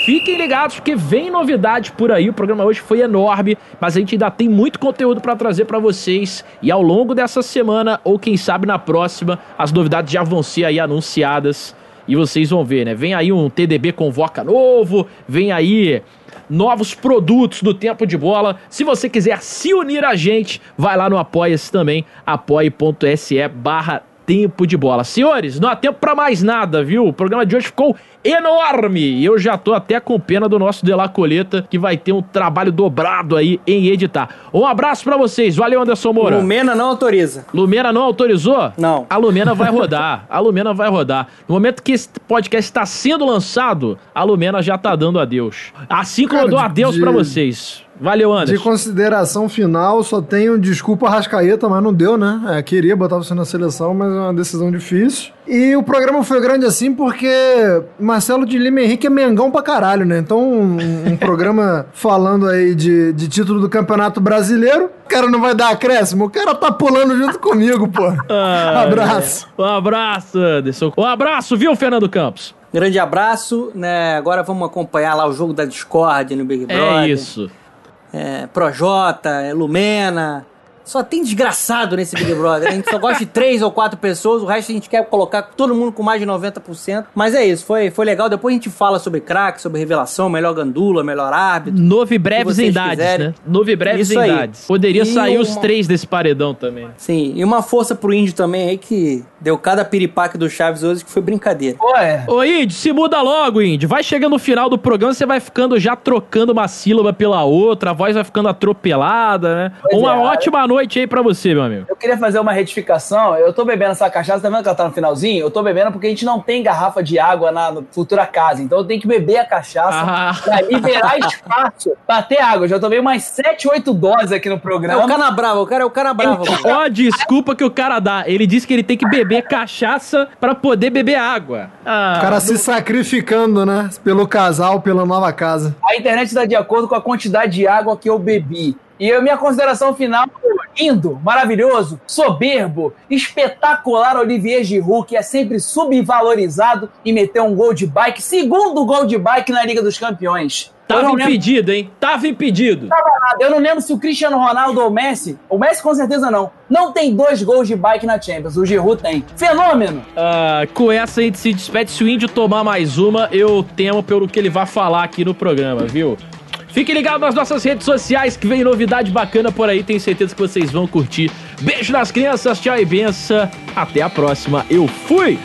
Fiquem ligados porque vem novidade por aí. O programa hoje foi enorme, mas a gente ainda tem muito conteúdo para trazer para vocês. E ao longo dessa semana, ou quem sabe na próxima, as novidades já vão ser aí anunciadas. E vocês vão ver, né? Vem aí um TDB Convoca novo, vem aí novos produtos do Tempo de Bola. Se você quiser se unir a gente, vai lá no Apoia-se também, apoia.se barra Tempo de Bola. Senhores, não há tempo para mais nada, viu? O programa de hoje ficou enorme e eu já tô até com pena do nosso De La Coleta, que vai ter um trabalho dobrado aí em editar. Um abraço para vocês. Valeu, Anderson Moura. Lumena não autoriza. Lumena não autorizou? Não. A Lumena vai rodar. A Lumena vai rodar. No momento que esse podcast está sendo lançado, a Lumena já tá dando adeus. Assim como Cara, eu dou de- adeus de- pra vocês. Valeu, De Anderson. consideração final, só tenho desculpa Rascaeta, mas não deu, né? É, queria botar você na seleção, mas é uma decisão difícil. E o programa foi grande assim porque Marcelo de Lima Henrique é mengão pra caralho, né? Então, um, um programa falando aí de, de título do Campeonato Brasileiro, o cara não vai dar acréscimo, o cara tá pulando junto comigo, pô. Ah, Abraço. Um abraço, Anderson. Um abraço, viu, Fernando Campos? Grande abraço, né? Agora vamos acompanhar lá o jogo da Discord no Big Brother. É isso. É, Projota, é Lumena. Só tem desgraçado nesse Big Brother. A gente só gosta de três ou quatro pessoas, o resto a gente quer colocar todo mundo com mais de 90%. Mas é isso, foi, foi legal. Depois a gente fala sobre craque, sobre revelação, melhor gandula, melhor árbitro. Novo e breves em idades, quiserem. né? Novo e breves em idades. Poderia E sair os uma- três desse paredão também. Sim, e uma força pro índio também aí que deu cada piripaque do Chaves hoje que foi brincadeira. Pô, é. Ô, Indy, se muda logo, Indy. Vai chegando no final do programa, você vai ficando já trocando uma sílaba pela outra, a voz vai ficando atropelada, né? Pois uma é. ótima noite aí pra você, meu amigo. Eu queria fazer uma retificação. Eu tô bebendo essa cachaça, tá vendo que ela tá no finalzinho? Eu tô bebendo porque a gente não tem garrafa de água na futura casa. Então eu tenho que beber a cachaça Ah. pra liberar espaço pra ter água. Eu já tomei umas 7, 8 doses aqui no É programa. o cara bravo, o cara é o cara bravo. mano. Ó, a desculpa que o cara dá. Ele disse que ele tem que beber cachaça pra poder beber água. Ah, O cara se sacrificando, né? Pelo casal, pela nova casa. A internet está de acordo com a quantidade de água que eu bebi. E a minha consideração final, lindo, maravilhoso, soberbo, espetacular Olivier Giroud, que é sempre subvalorizado e meteu um gol de bike, segundo gol de bike na Liga dos Campeões. Tava não lembro- impedido, hein? Tava impedido. nada. Eu não lembro se o Cristiano Ronaldo ou o Messi, o Messi com certeza não, não tem dois gols de bike na Champions, o Giroud tem. Fenômeno! Ah, com essa a gente se despede. Se o índio tomar mais uma, eu temo pelo que ele vai falar aqui no programa, viu? Fique ligado nas nossas redes sociais que vem novidade bacana por aí. Tenho certeza que vocês vão curtir. Beijo nas crianças, tchau e benção. Até a próxima. Eu fui!